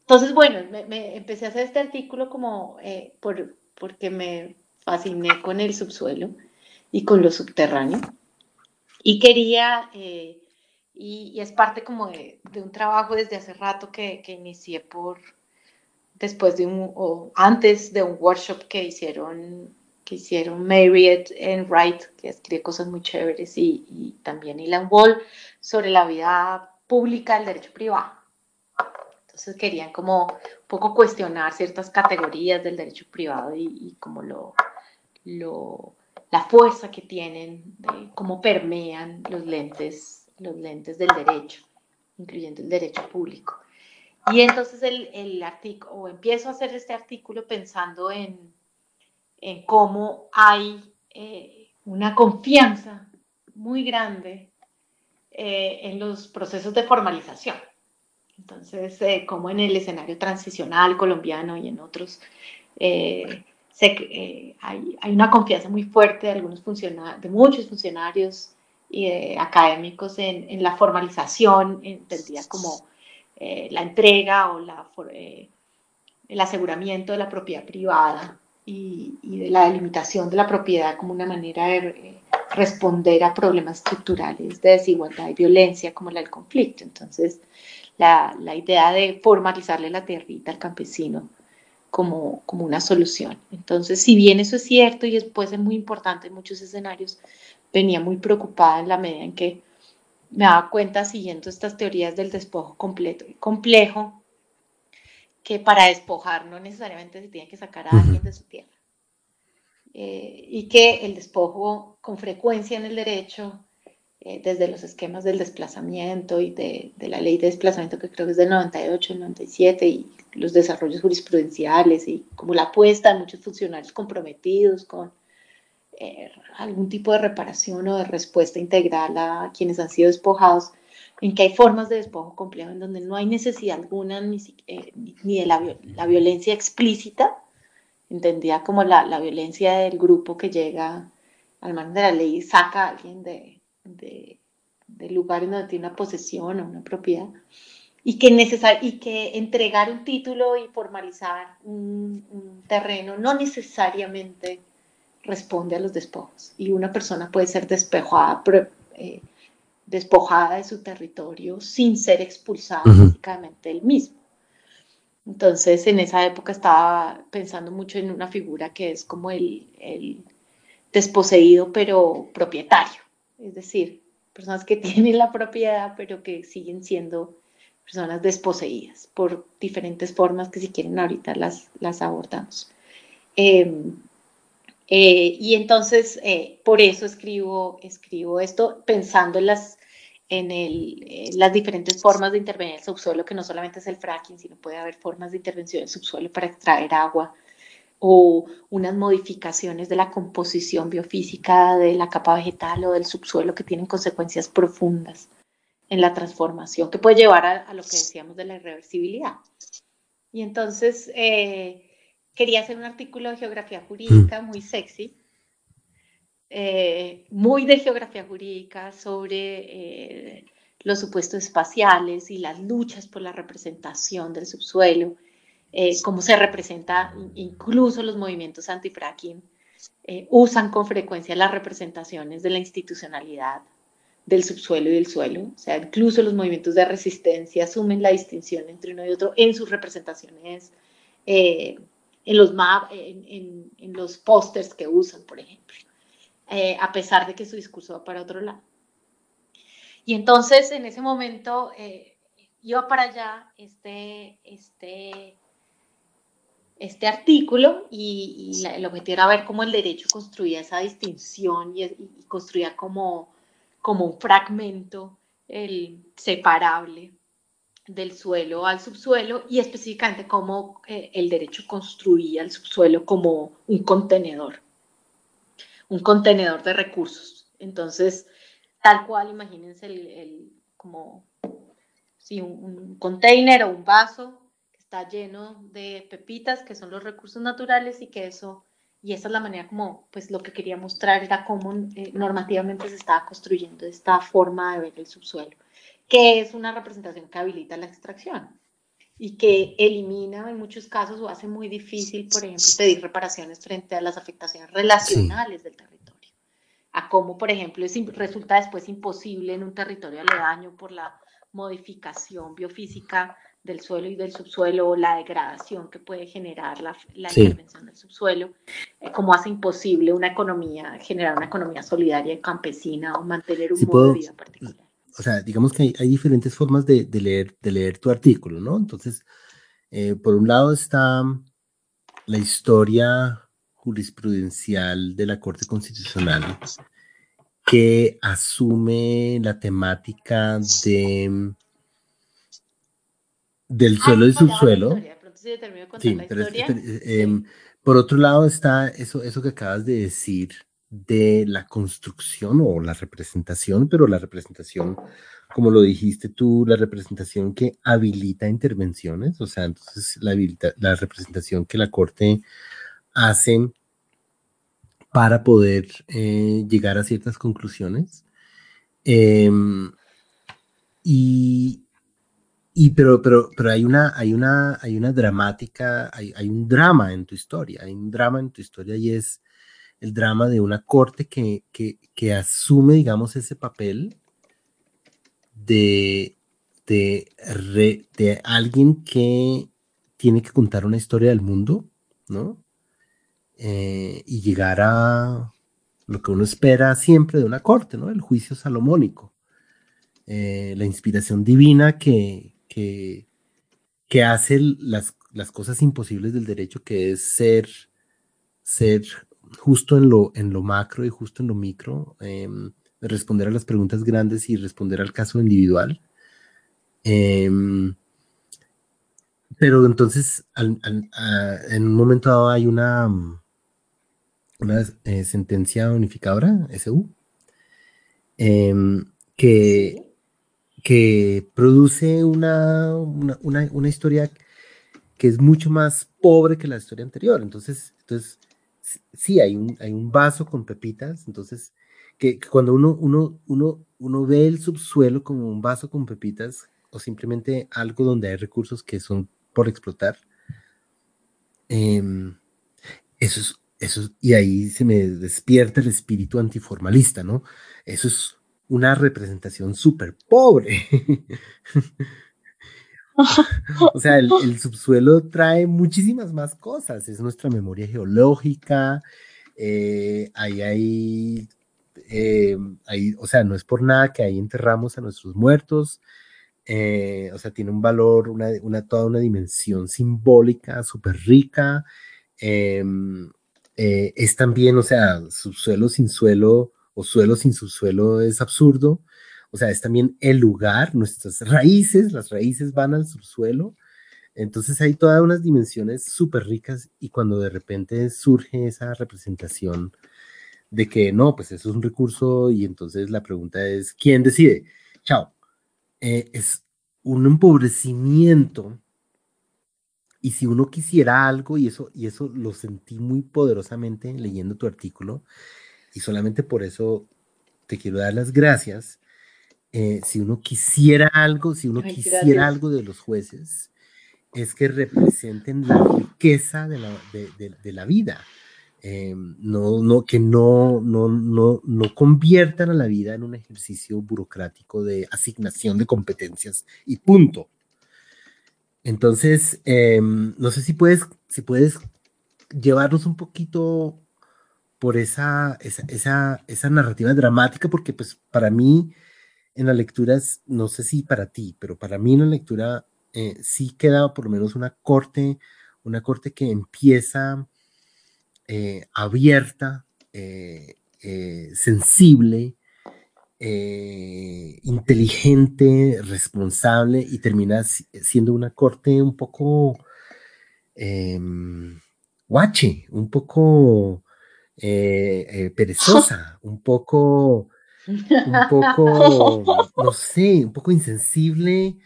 Entonces, bueno, me, empecé a hacer este artículo como eh, por, porque me fasciné con el subsuelo y con lo subterráneo. Y quería, eh, y, es parte como de, un trabajo desde hace rato que, que, inicié por, después de un, o antes de un workshop que hicieron, que hicieron Marriott en Wright, que escribe cosas muy chéveres, y, y también Ilan Wall, sobre la vida pública del derecho privado. Entonces querían como un poco cuestionar ciertas categorías del derecho privado y, como lo, lo, la fuerza que tienen, de cómo permean los lentes, los lentes del derecho, incluyendo el derecho público. Y entonces el, el artículo, o empiezo a hacer este artículo pensando en, en cómo hay eh, una confianza muy grande eh, en los procesos de formalización. Entonces, eh, como en el escenario transicional colombiano y en otros, eh, eh, hay, una confianza muy fuerte de, algunos funcionarios, de muchos funcionarios y académicos en, la formalización, entendida como la entrega o la, el aseguramiento de la propiedad privada y, de la delimitación de la propiedad como una manera de responder a problemas estructurales de desigualdad y violencia como la del conflicto. Entonces, la, la idea de formalizarle la tierrita al campesino como, como una solución. Entonces, si bien eso es cierto y puede ser muy importante en muchos escenarios, venía muy preocupada en la medida en que me daba cuenta siguiendo estas teorías del despojo completo y complejo, que para despojar no necesariamente se tiene que sacar a alguien de su tierra. Eh, y que el despojo con frecuencia en el derecho eh, desde los esquemas del desplazamiento y de, la ley de desplazamiento que creo que es del 98, 97 y los desarrollos jurisprudenciales y como la apuesta de muchos funcionarios comprometidos con eh, algún tipo de reparación o de respuesta integral a quienes han sido despojados, en que hay formas de despojo complejo en donde no hay necesidad alguna ni, eh, de la, violencia explícita, entendida como la, violencia del grupo que llega al margen de la ley y saca a alguien de, del lugar en donde tiene una posesión o una propiedad, y que, y que entregar un título y formalizar un, terreno no necesariamente responde a los despojos. Y una persona puede ser despojada, eh, despojada de su territorio sin ser expulsada físicamente del mismo. Entonces, en esa época estaba pensando mucho en una figura que es como el, el desposeído, pero propietario. Es decir, personas que tienen la propiedad, pero que siguen siendo personas desposeídas por diferentes formas que si quieren ahorita las, las abordamos. Em, eh, y entonces, eh, por eso escribo, escribo esto pensando en las, en, el, las diferentes formas de intervenir en el subsuelo, que no solamente es el fracking, sino puede haber formas de intervención en el subsuelo para extraer agua o unas modificaciones de la composición biofísica de la capa vegetal o del subsuelo que tienen consecuencias profundas en la transformación que puede llevar a, lo que decíamos de la irreversibilidad. Y entonces eh, quería hacer un artículo de geografía jurídica muy sexy, eh, muy de geografía jurídica sobre eh, los supuestos espaciales y las luchas por la representación del subsuelo, cómo se representa incluso los movimientos antifracking. usan con frecuencia las representaciones de la institucionalidad del subsuelo y del suelo, o sea, incluso los movimientos de resistencia asumen la distinción entre uno y otro en sus representaciones, eh, en los en, en, los pósters que usan, por ejemplo, eh, a pesar de que su discurso va para otro lado. Y entonces, en ese momento, eh, iba para allá este, este, este artículo y, el objetivo era ver cómo el derecho construía esa distinción y, y construía como como un fragmento el separable del suelo al subsuelo y específicamente cómo eh, el derecho construía el subsuelo como un contenedor, un contenedor de recursos. Entonces, tal cual, imagínense el, como un, un container o un vaso que está lleno de pepitas, que son los recursos naturales, y que eso y esa es la manera como, pues lo que quería mostrar era cómo eh, normativamente se estaba construyendo esta forma de ver el subsuelo, que es una representación que habilita la extracción y que elimina en muchos casos o hace muy difícil, por ejemplo, pedir reparaciones frente a las afectaciones relacionales del territorio, a cómo, por ejemplo, es, resulta después imposible en un territorio aledaño por la modificación biofísica del suelo y del subsuelo o la degradación que puede generar la, intervención del subsuelo, eh, como hace imposible una economía, generar una economía solidaria y campesina o mantener un modo de vida particular. O sea, digamos que hay, diferentes formas de, leer, de leer tu artículo, ¿no? Entonces, eh, por un lado está la historia jurisprudencial de la Corte Constitucional que asume la temática de del suelo y subsuelo. por otro lado está eso, eso que acabas de decir de la construcción o la representación, pero la representación, como lo dijiste tú, la representación que habilita intervenciones, o sea, entonces la, representación que la Corte hace para poder eh, llegar a ciertas conclusiones. Em, y, y pero, pero, pero hay una, hay una, hay una dramática, hay, hay, un drama en tu historia, hay un drama en tu historia y es el drama de una corte que, que, que asume, digamos, ese papel de, de, de alguien que tiene que contar una historia del mundo, ¿no? Eh, y llegar a lo que uno espera siempre de una corte, ¿no? El juicio salomónico, eh, la inspiración divina que, que, hace las, las, cosas imposibles del derecho, que es ser, ser justo en lo, en lo macro y justo en lo micro, em, responder a las preguntas grandes y responder al caso individual. Em, pero entonces, en un momento dado hay una, una eh, sentencia unificadora, SU, em, que, que produce una, una, historia que es mucho más pobre que la historia anterior. Entonces, entonces sí, hay un, hay un vaso con pepitas, entonces, que, cuando uno, uno, uno, uno ve el subsuelo como un vaso con pepitas o simplemente algo donde hay recursos que son por explotar, em, eso es, eso y ahí se me despierta el espíritu antiformalista, ¿no? Eso es una representación súper pobre. o sea, el, subsuelo trae muchísimas más cosas. Es nuestra memoria geológica. Eh, ahí eh, hay, o sea, no es por nada que ahí enterramos a nuestros muertos. Eh, o sea, tiene un valor, una toda una dimensión simbólica súper rica. Em, es también, o sea, subsuelo sin suelo o suelo sin subsuelo es absurdo. O sea, es también el lugar, nuestras raíces, las raíces van al subsuelo. Entonces hay todas unas dimensiones súper ricas y cuando de repente surge esa representación de que no, pues eso es un recurso y entonces la pregunta es, ¿quién decide? Chao. Eh, es un empobrecimiento y si uno quisiera algo, y eso, y eso lo sentí muy poderosamente leyendo tu artículo, y solamente por eso te quiero dar las gracias, eh, si uno quisiera algo, si uno quisiera algo de los jueces, es que representen la riqueza de la, de, la vida. Em, no, no, que no, no, no, no conviertan a la vida en un ejercicio burocrático de asignación de competencias y punto. Entonces, em, no sé si puedes, si puedes llevarnos un poquito por esa, esa, esa, esa narrativa dramática, porque pues para mí en las lecturas, no sé si para ti, pero para mí en la lectura eh, sí queda por lo menos una corte, una corte que empieza eh, abierta, eh, sensible, inteligente, responsable y termina siendo una corte un poco em, guache, un poco perezosa, un poco un poco, no sé, un poco insensible,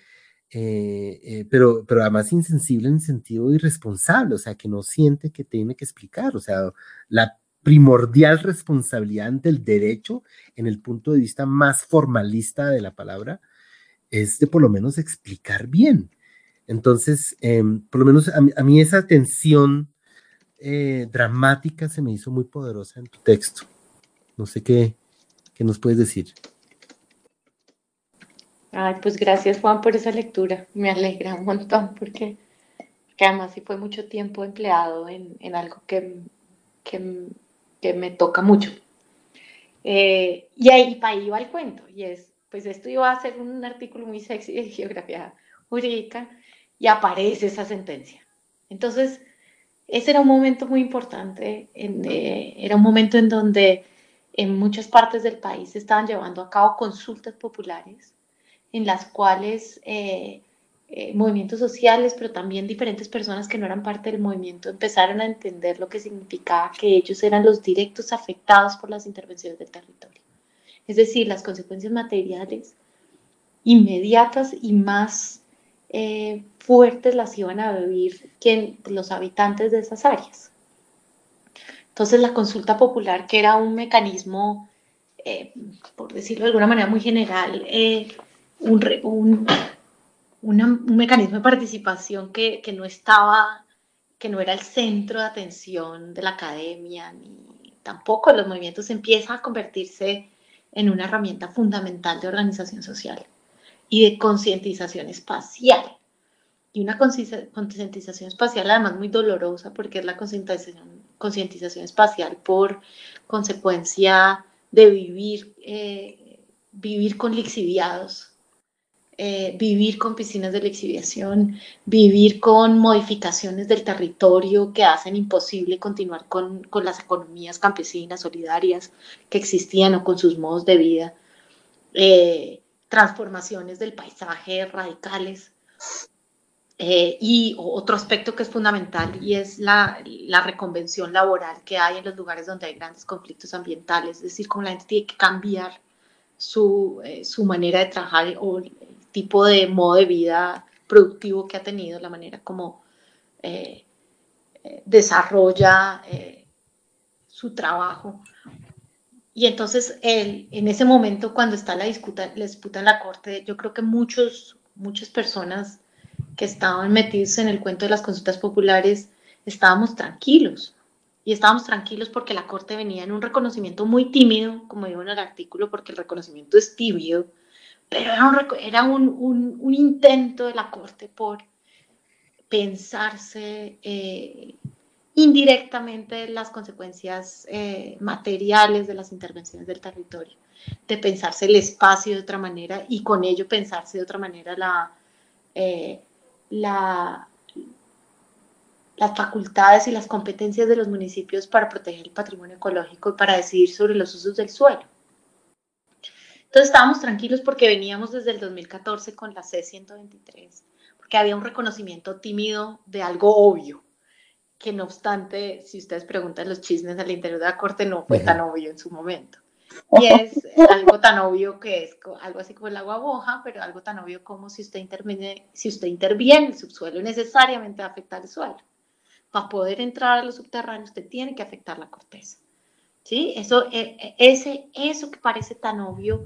eh, eh, pero, pero además insensible en sentido irresponsable, o sea, que no siente que tiene que explicar, o sea, la primordial responsabilidad ante el derecho en el punto de vista más formalista de la palabra es de por lo menos explicar bien. Entonces, em, por lo menos a, mí esa tensión eh, dramática se me hizo muy poderosa en tu texto. No sé qué, ¿Qué nos puedes decir? Ay, pues gracias Juan por esa lectura. Me alegra un montón porque, además sí fue mucho tiempo empleado en, algo que, que, me toca mucho. Eh, y ahí va el cuento. Y es, pues esto iba a ser un artículo muy sexy de geografía jurídica y aparece esa sentencia. Entonces, ese era un momento muy importante. Eh, era un momento en donde en muchas partes del país se estaban llevando a cabo consultas populares en las cuales eh, eh, movimientos sociales, pero también diferentes personas que no eran parte del movimiento empezaron a entender lo que significaba que ellos eran los directos afectados por las intervenciones del territorio. Es decir, las consecuencias materiales inmediatas y más eh, fuertes las iban a vivir los habitantes de esas áreas. Entonces la consulta popular, que era un mecanismo, eh, por decirlo de alguna manera muy general, eh, un, mecanismo de participación que, no estaba, que no era el centro de atención de la academia, ni tampoco los movimientos, empieza a convertirse en una herramienta fundamental de organización social y de concientización espacial. Y una concientización espacial además muy dolorosa porque es la concientización concientización espacial por consecuencia de vivir, eh, vivir con lixiviados, eh, vivir con piscinas de lixiviación, vivir con modificaciones del territorio que hacen imposible continuar con, con las economías campesinas solidarias que existían o con sus modos de vida, eh, transformaciones del paisaje radicales. Eh, y otro aspecto que es fundamental y es la, la, reconvención laboral que hay en los lugares donde hay grandes conflictos ambientales, es decir, como la gente tiene que cambiar su, eh, su manera de trabajar o el tipo de modo de vida productivo que ha tenido, la manera como eh, desarrolla su trabajo. Y entonces, él, en ese momento, cuando está la disputa, la disputa en la corte, yo creo que muchos, muchas personas que estaban metidos en el cuento de las consultas populares, estábamos tranquilos. Y estábamos tranquilos porque la Corte venía en un reconocimiento muy tímido, como digo en el artículo, porque el reconocimiento es tibio, pero era un, un, intento de la Corte por pensarse eh, indirectamente las consecuencias eh, materiales de las intervenciones del territorio, de pensarse el espacio de otra manera y con ello pensarse de otra manera la, eh, la, las facultades y las competencias de los municipios para proteger el patrimonio ecológico y para decidir sobre los usos del suelo. Entonces estábamos tranquilos porque veníamos desde el 2014 con la C-123, porque había un reconocimiento tímido de algo obvio, que no obstante, si ustedes preguntan los chismes al interior de la Corte, no fue tan obvio en su momento. Y es algo tan obvio que es algo así como el agua boja, pero algo tan obvio como si usted interviene, si usted interviene el subsuelo, necesariamente va a afectar el suelo. Para poder entrar a los subterráneos, usted tiene que afectar la corteza. ¿Sí? Eso, e, e, ese, eso que parece tan obvio,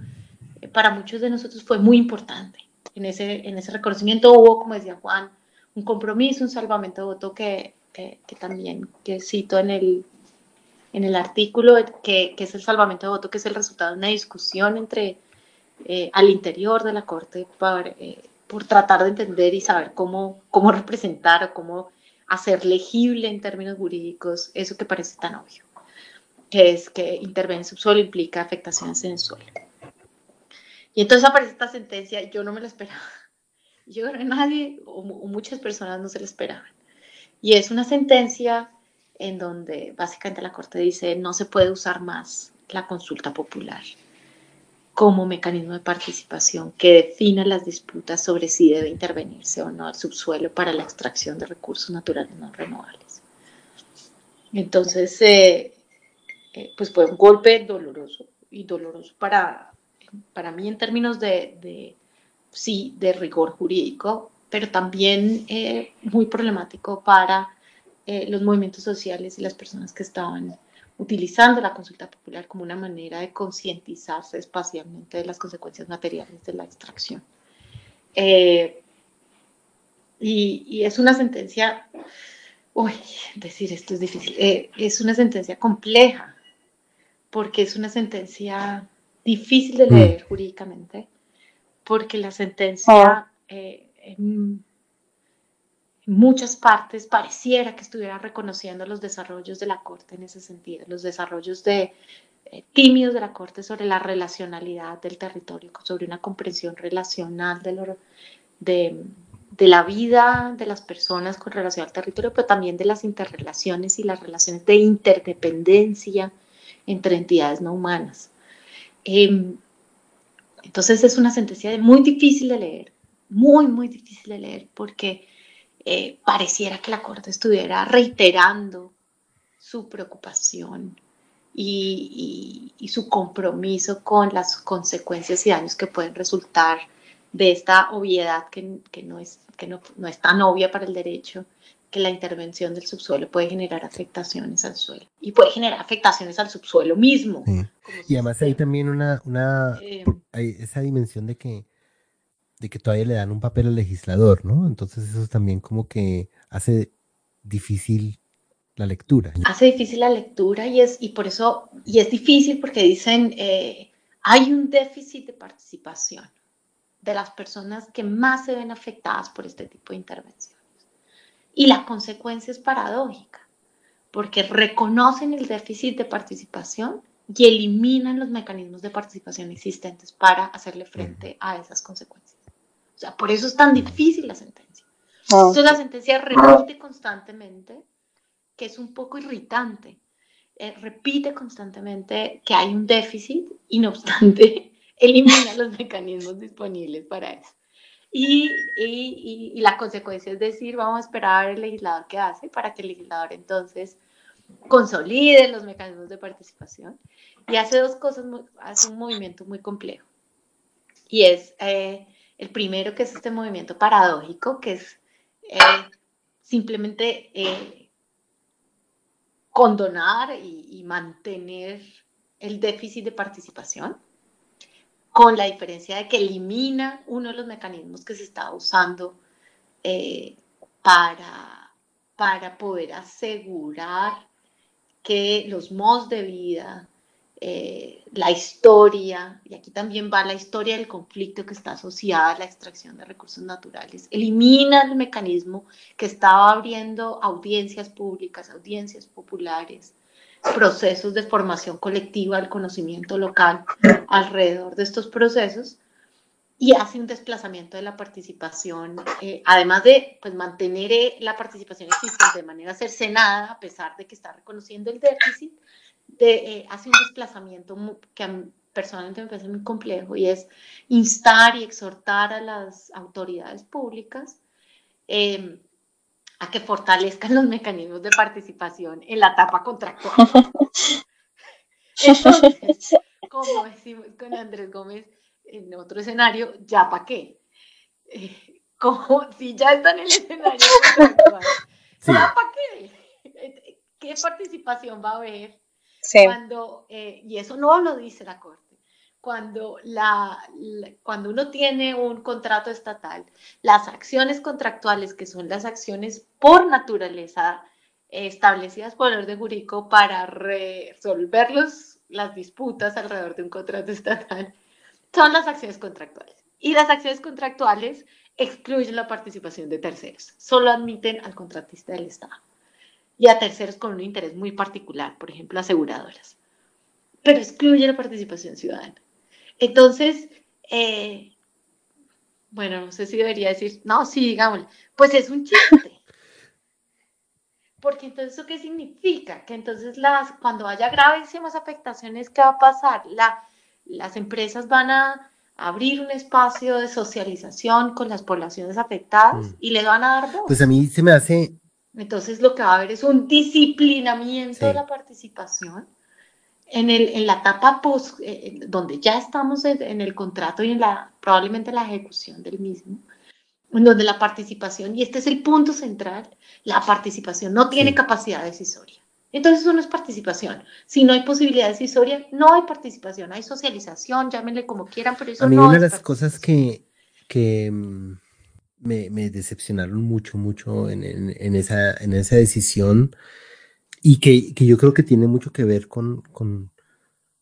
eh, para muchos de nosotros fue muy importante. En ese, en ese reconocimiento hubo, como decía Juan, un compromiso, un salvamento de voto que, que, que también que cito en el, en el artículo que, que, es el salvamento de voto, que es el resultado de una discusión entre eh, al interior de la Corte por, eh, por, tratar de entender y saber cómo, cómo representar o cómo hacer legible en términos jurídicos eso que parece tan obvio, que es que intervenir en subsuelo implica afectaciones en el suelo. Y entonces aparece esta sentencia, yo no me la esperaba. Yo creo que nadie o, o muchas personas no se la esperaban. Y es una sentencia en donde básicamente la Corte dice no se puede usar más la consulta popular como mecanismo de participación que defina las disputas sobre si debe intervenirse o no el subsuelo para la extracción de recursos naturales no renovables. Entonces, eh, eh, pues fue un golpe doloroso y doloroso para, para mí en términos de, sí, de rigor jurídico, pero también eh, muy problemático para eh, los movimientos sociales y las personas que estaban utilizando la consulta popular como una manera de concientizarse espacialmente de las consecuencias materiales de la extracción. Eh, y, es una sentencia, uy, decir esto es difícil, eh, es una sentencia compleja, porque es una sentencia difícil de mm. leer jurídicamente, porque la sentencia... Oh muchas partes pareciera que estuviera reconociendo los desarrollos de la Corte en ese sentido, los desarrollos de, eh, tímidos de la Corte sobre la relacionalidad del territorio, sobre una comprensión relacional de, la vida de las personas con relación al territorio, pero también de las interrelaciones y las relaciones de interdependencia entre entidades no humanas. Em, entonces es una sentencia muy difícil de leer, muy, muy difícil de leer, porque eh, pareciera que la Corte estuviera reiterando su preocupación y, su compromiso con las consecuencias y daños que pueden resultar de esta obviedad que, no, es, que no, es tan obvia para el derecho, que la intervención del subsuelo puede generar afectaciones al suelo y puede generar afectaciones al subsuelo mismo. Y además hay también una, una eh, hay esa dimensión de que de que todavía le dan un papel al legislador, ¿no? Entonces eso también como que hace difícil la lectura. Hace difícil la lectura y es, y por eso, y es difícil porque dicen, eh, hay un déficit de participación de las personas que más se ven afectadas por este tipo de intervenciones. Y la consecuencia es paradójica, porque reconocen el déficit de participación y eliminan los mecanismos de participación existentes para hacerle frente a esas consecuencias sea, por eso es tan difícil la sentencia. Ah, Entonces la sentencia repite constantemente, que es un poco irritante. Eh, repite constantemente que hay un déficit y no obstante elimina los mecanismos disponibles para eso. Y, y, y, la consecuencia es decir, vamos a esperar al legislador que hace para que el legislador entonces consolide los mecanismos de participación y hace dos cosas, hace un movimiento muy complejo. Y es eh, el primero que es este movimiento paradójico, que es eh, simplemente eh, condonar y, mantener el déficit de participación, con la diferencia de que elimina uno de los mecanismos que se está usando para, para poder asegurar que los modos de vida, eh, la historia, y aquí también va la historia del conflicto que está asociada a la extracción de recursos naturales, elimina el mecanismo que estaba abriendo audiencias públicas, audiencias populares, procesos de formación colectiva del conocimiento local alrededor de estos procesos y hace un desplazamiento de la participación, eh, además de pues, mantener eh, la participación existente de manera cercenada, a pesar de que está reconociendo el déficit, de, eh, hace un desplazamiento que personalmente me parece muy complejo y es instar y exhortar a las autoridades públicas em, a que fortalezcan los mecanismos de participación en la etapa contractual. Entonces, como decimos con Andrés Gómez, en otro escenario, ¿ya para qué? Eh, como si ya está en el escenario ¿ya para qué? ¿Qué participación va a haber? Cuando, eh, y eso no lo dice la Corte, cuando, la, cuando uno tiene un contrato estatal, las acciones contractuales, que son las acciones por naturaleza establecidas por el orden jurídico para resolver los, las disputas alrededor de un contrato estatal, son las acciones contractuales. Y las acciones contractuales excluyen la participación de terceros, solo admiten al contratista del Estado y a terceros con un interés muy particular, por ejemplo, aseguradoras, pero excluye la participación ciudadana. Entonces, eh, bueno, no sé si debería decir, no, sí, digámoslo, pues es un chiste. Porque entonces, ¿eso qué significa? Que entonces las, cuando haya gravísimas afectaciones, ¿qué va a pasar? La, las empresas van a abrir un espacio de socialización con las poblaciones afectadas mm. y le van a dar voz. Pues a mí se me hace... Entonces lo que va a haber es un disciplinamiento de la participación en, el, en la etapa post, eh, donde ya estamos en, el contrato y en la, probablemente la ejecución del mismo, en donde la participación, y este es el punto central, la participación no tiene capacidad decisoria. Entonces eso no es participación. Si no hay posibilidad decisoria, no hay participación, hay socialización, llámenle como quieran, pero eso A mí una de las cosas que, que mm, me, decepcionaron mucho, mucho en, esa, decisión y que, yo creo que tiene mucho que ver con,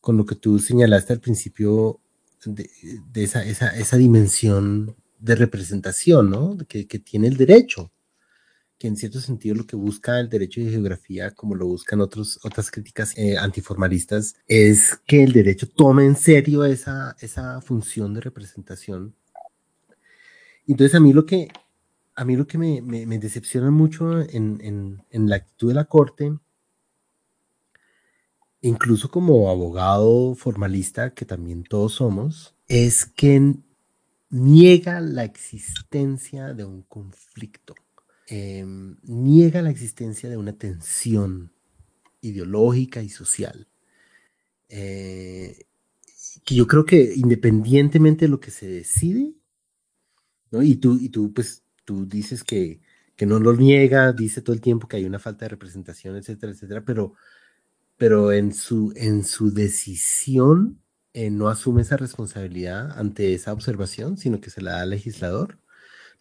lo que tú señalaste al principio de, esa, dimensión de representación, ¿no? Que, tiene el derecho que en cierto sentido lo que busca el derecho de geografía, como lo buscan otras críticas eh, antiformalistas, es que el derecho tome en serio esa función de representación. Entonces a mí lo que, a mí lo que me, me, decepciona mucho en, en, la actitud de la Corte, incluso como abogado formalista, que también todos somos, es que niega la existencia de un conflicto. Em, niega la existencia de una tensión ideológica y social. Eh, que yo creo que independientemente de lo que se decide, ¿no? y, tú, y tú, pues, tú dices que, que no lo niega, dice todo el tiempo que hay una falta de representación, etcétera, etcétera, pero, pero en, su, en su decisión eh, no asume esa responsabilidad ante esa observación, sino que se la da al legislador,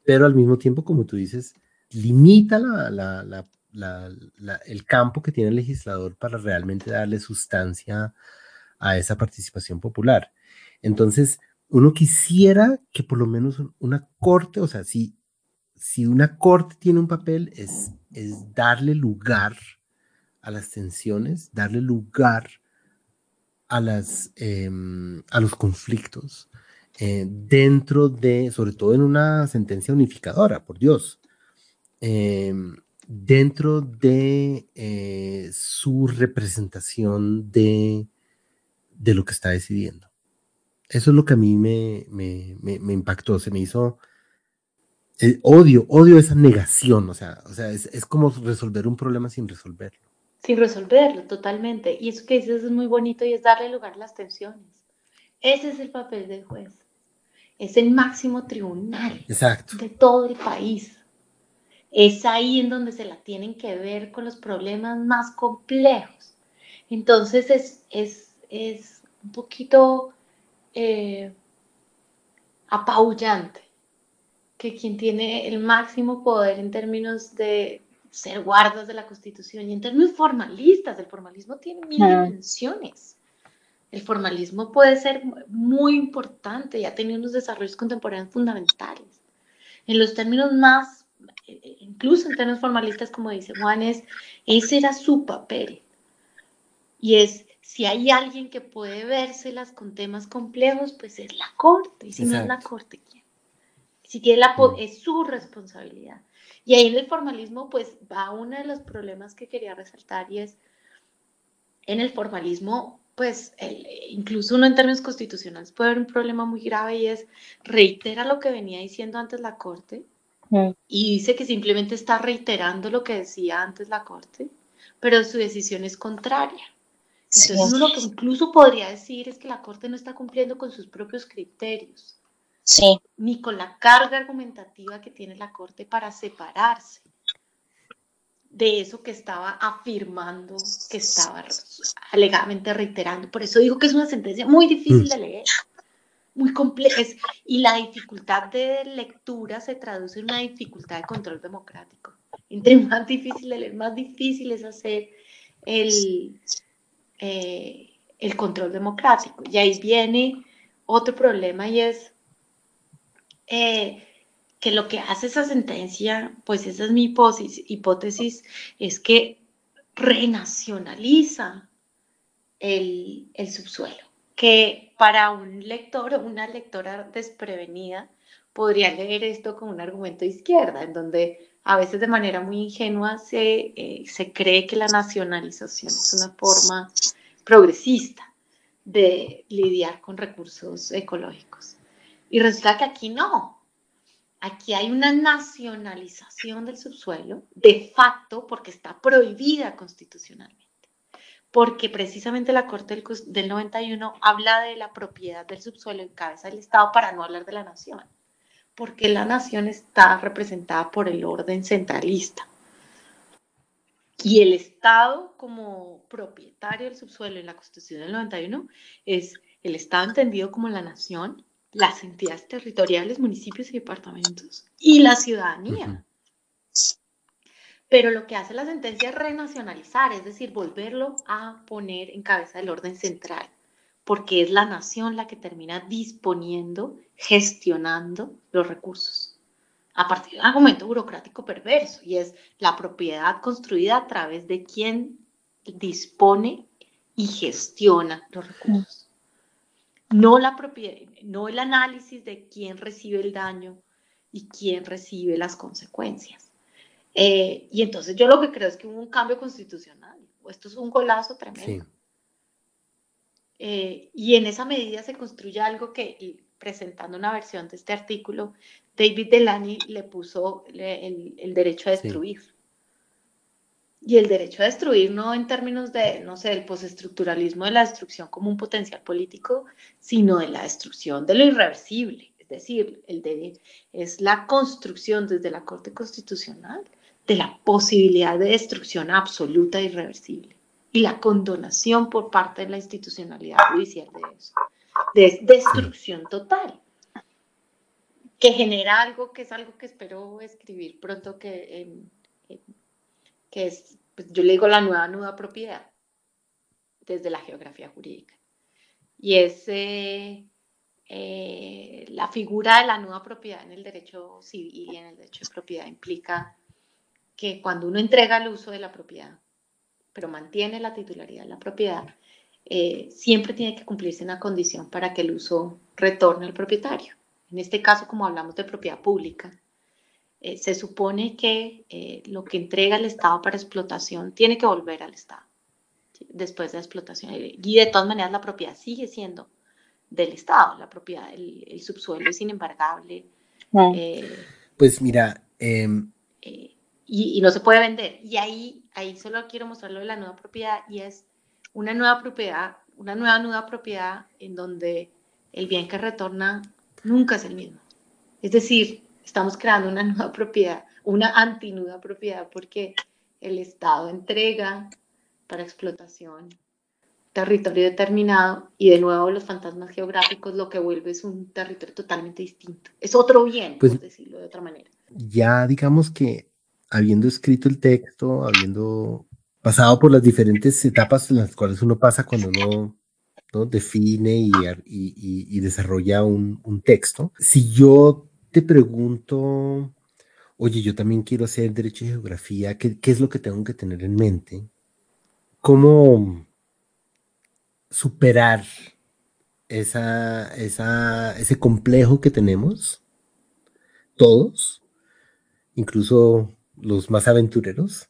pero al mismo tiempo, como tú dices, limita el campo que tiene el legislador para realmente darle sustancia a esa participación popular. Entonces, uno quisiera que por lo menos una corte, o sea, si, si una corte tiene un papel, es, es darle lugar a las tensiones, darle lugar a, las, em, a los conflictos eh, dentro de, sobre todo en una sentencia unificadora, por Dios. Em, dentro de eh, su representación de, de, lo que está decidiendo. Eso es lo que a mí me, me, me, impactó, se me hizo odio, odio esa negación, o sea, o sea es, es, como resolver un problema sin resolverlo. Sin resolverlo, totalmente. Y eso que dices es muy bonito y es darle lugar a las tensiones. Ese es el papel del juez. Es el máximo tribunal Exacto. de todo el país. Es ahí en donde se la tienen que ver con los problemas más complejos. Entonces es, es, es un poquito eh, apabullante que quien tiene el máximo poder en términos de ser guardas de la Constitución y en términos formalistas, el formalismo tiene mil dimensiones. El formalismo puede ser muy importante y ha tenido unos desarrollos contemporáneos fundamentales. En los términos más, incluso en términos formalistas, como dice Juan, es, ese era su papel. Y es, si hay alguien que puede vérselas con temas complejos, pues es la Corte. Y si no es la Corte, ¿quién? Si tiene la, es su responsabilidad. Y ahí en el formalismo, pues va uno de los problemas que quería resaltar y es, en el formalismo, pues incluso uno en términos constitucionales puede haber un problema muy grave y es reitera lo que venía diciendo antes la Corte mm. y dice que simplemente está reiterando lo que decía antes la Corte, pero su decisión es contraria. Entonces uno lo que incluso podría decir es que la Corte no está cumpliendo con sus propios criterios ni con la carga argumentativa que tiene la Corte para separarse de eso que estaba afirmando, que estaba alegadamente reiterando. Por eso digo que es una sentencia muy difícil de leer, muy compleja, y la dificultad de lectura se traduce en una dificultad de control democrático. Entre más difícil de leer, más difícil es hacer el, eh, el control democrático. Y ahí viene otro problema y es eh, que lo que hace esa sentencia, pues esa es mi hipótesis, hipótesis es que renacionaliza el, el subsuelo, que para un lector o una lectora desprevenida podría leer esto como un argumento de izquierda, en donde a veces de manera muy ingenua se, eh, se cree que la nacionalización es una forma progresista de lidiar con recursos ecológicos. Y resulta que aquí no. Aquí hay una nacionalización del subsuelo de facto porque está prohibida constitucionalmente. Porque precisamente la Corte del, 91 habla de la propiedad del subsuelo en cabeza del Estado para no hablar de la nación. Porque la nación está representada por el orden centralista. Y el Estado como propietario del subsuelo en la Constitución del 91 es el Estado entendido como la nación las entidades territoriales, municipios y departamentos y la ciudadanía. Pero lo que hace la sentencia es renacionalizar, es decir, volverlo a poner en cabeza del orden central, porque es la nación la que termina disponiendo, gestionando los recursos a partir de un argumento burocrático perverso y es la propiedad construida a través de quien dispone y gestiona los recursos no, la propiedad, no el análisis de quién recibe el daño y quién recibe las consecuencias. Eh, y entonces yo lo que creo es que hubo un cambio constitucional. Esto es un golazo tremendo. Eh, y en esa medida se construye algo que, presentando una versión de este artículo, David Delany le puso el, derecho a destruir. Y el derecho a destruir no en términos de, no sé, el postestructuralismo de la destrucción como un potencial político, sino de la destrucción de lo irreversible. Es decir, el de, es la construcción desde la Corte Constitucional de la posibilidad de destrucción absoluta e irreversible y la condonación por parte de la institucionalidad judicial de eso, de destrucción total, que genera algo que es algo que espero escribir pronto que que es, pues, yo le digo la nueva nuda propiedad desde la geografía jurídica. Y es eh, la figura de la nueva propiedad en el derecho civil y en el derecho de propiedad implica que cuando uno entrega el uso de la propiedad, pero mantiene la titularidad de la propiedad, eh, siempre tiene que cumplirse una condición para que el uso retorne al propietario. En este caso, como hablamos de propiedad pública, eh, se supone que eh, lo que entrega el Estado para explotación tiene que volver al Estado después de la explotación. Y de todas maneras la propiedad sigue siendo del Estado, la propiedad, el, subsuelo es inembargable. Eh, Pues mira, em, eh, y, no se puede vender. Y ahí, ahí solo quiero mostrarlo de la nueva propiedad y es una nueva propiedad, una nueva nueva propiedad en donde el bien que retorna nunca es el mismo. Es decir, estamos creando una nueva propiedad, una antinuda propiedad porque el Estado entrega para explotación territorio determinado y de nuevo los fantasmas geográficos lo que vuelve es un territorio totalmente distinto. Es otro bien, pues, por decirlo de otra manera. Ya digamos que habiendo escrito el texto, habiendo pasado por las diferentes etapas en las cuales uno pasa cuando uno ¿no? define y, desarrolla un, texto, si yo te pregunto, oye, yo también quiero hacer derecho y geografía, ¿qué, es lo que tengo que tener en mente? ¿Cómo superar esa, ese complejo que tenemos, todos, incluso los más aventureros,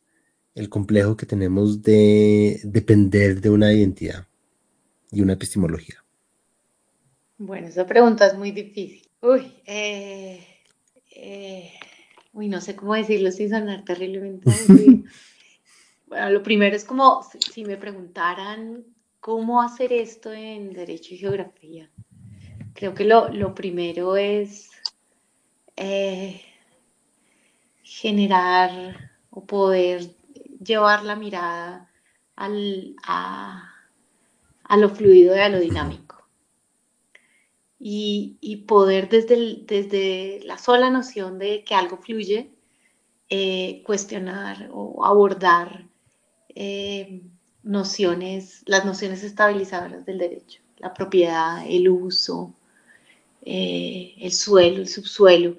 el complejo que tenemos de depender de una identidad y una epistemología? Bueno, esa pregunta es muy difícil. Uy, eh, eh, uy, no sé cómo decirlo sin sonar terriblemente. bueno, lo primero es como si me preguntaran ¿Cómo hacer esto en Derecho y Geografía? Creo que lo, primero es eh, generar o poder llevar la mirada al, a, lo fluido y a lo dinámico. Y, poder desde, desde, la sola noción de que algo fluye, eh, cuestionar o abordar eh, nociones, las nociones estabilizadoras del derecho, la propiedad, el uso, eh, el suelo, el subsuelo,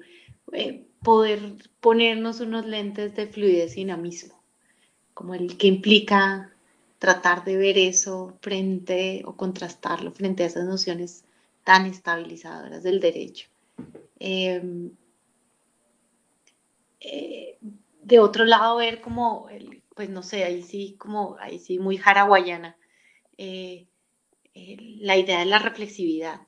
poder ponernos unos lentes de fluidez y dinamismo, como el que implica tratar de ver eso frente o contrastarlo frente a esas nociones tan estabilizadoras del derecho. Em, eh, de otro lado, ver como el, pues no sé, ahí sí, como, ahí sí, muy haraguayana, eh, la idea de la reflexividad,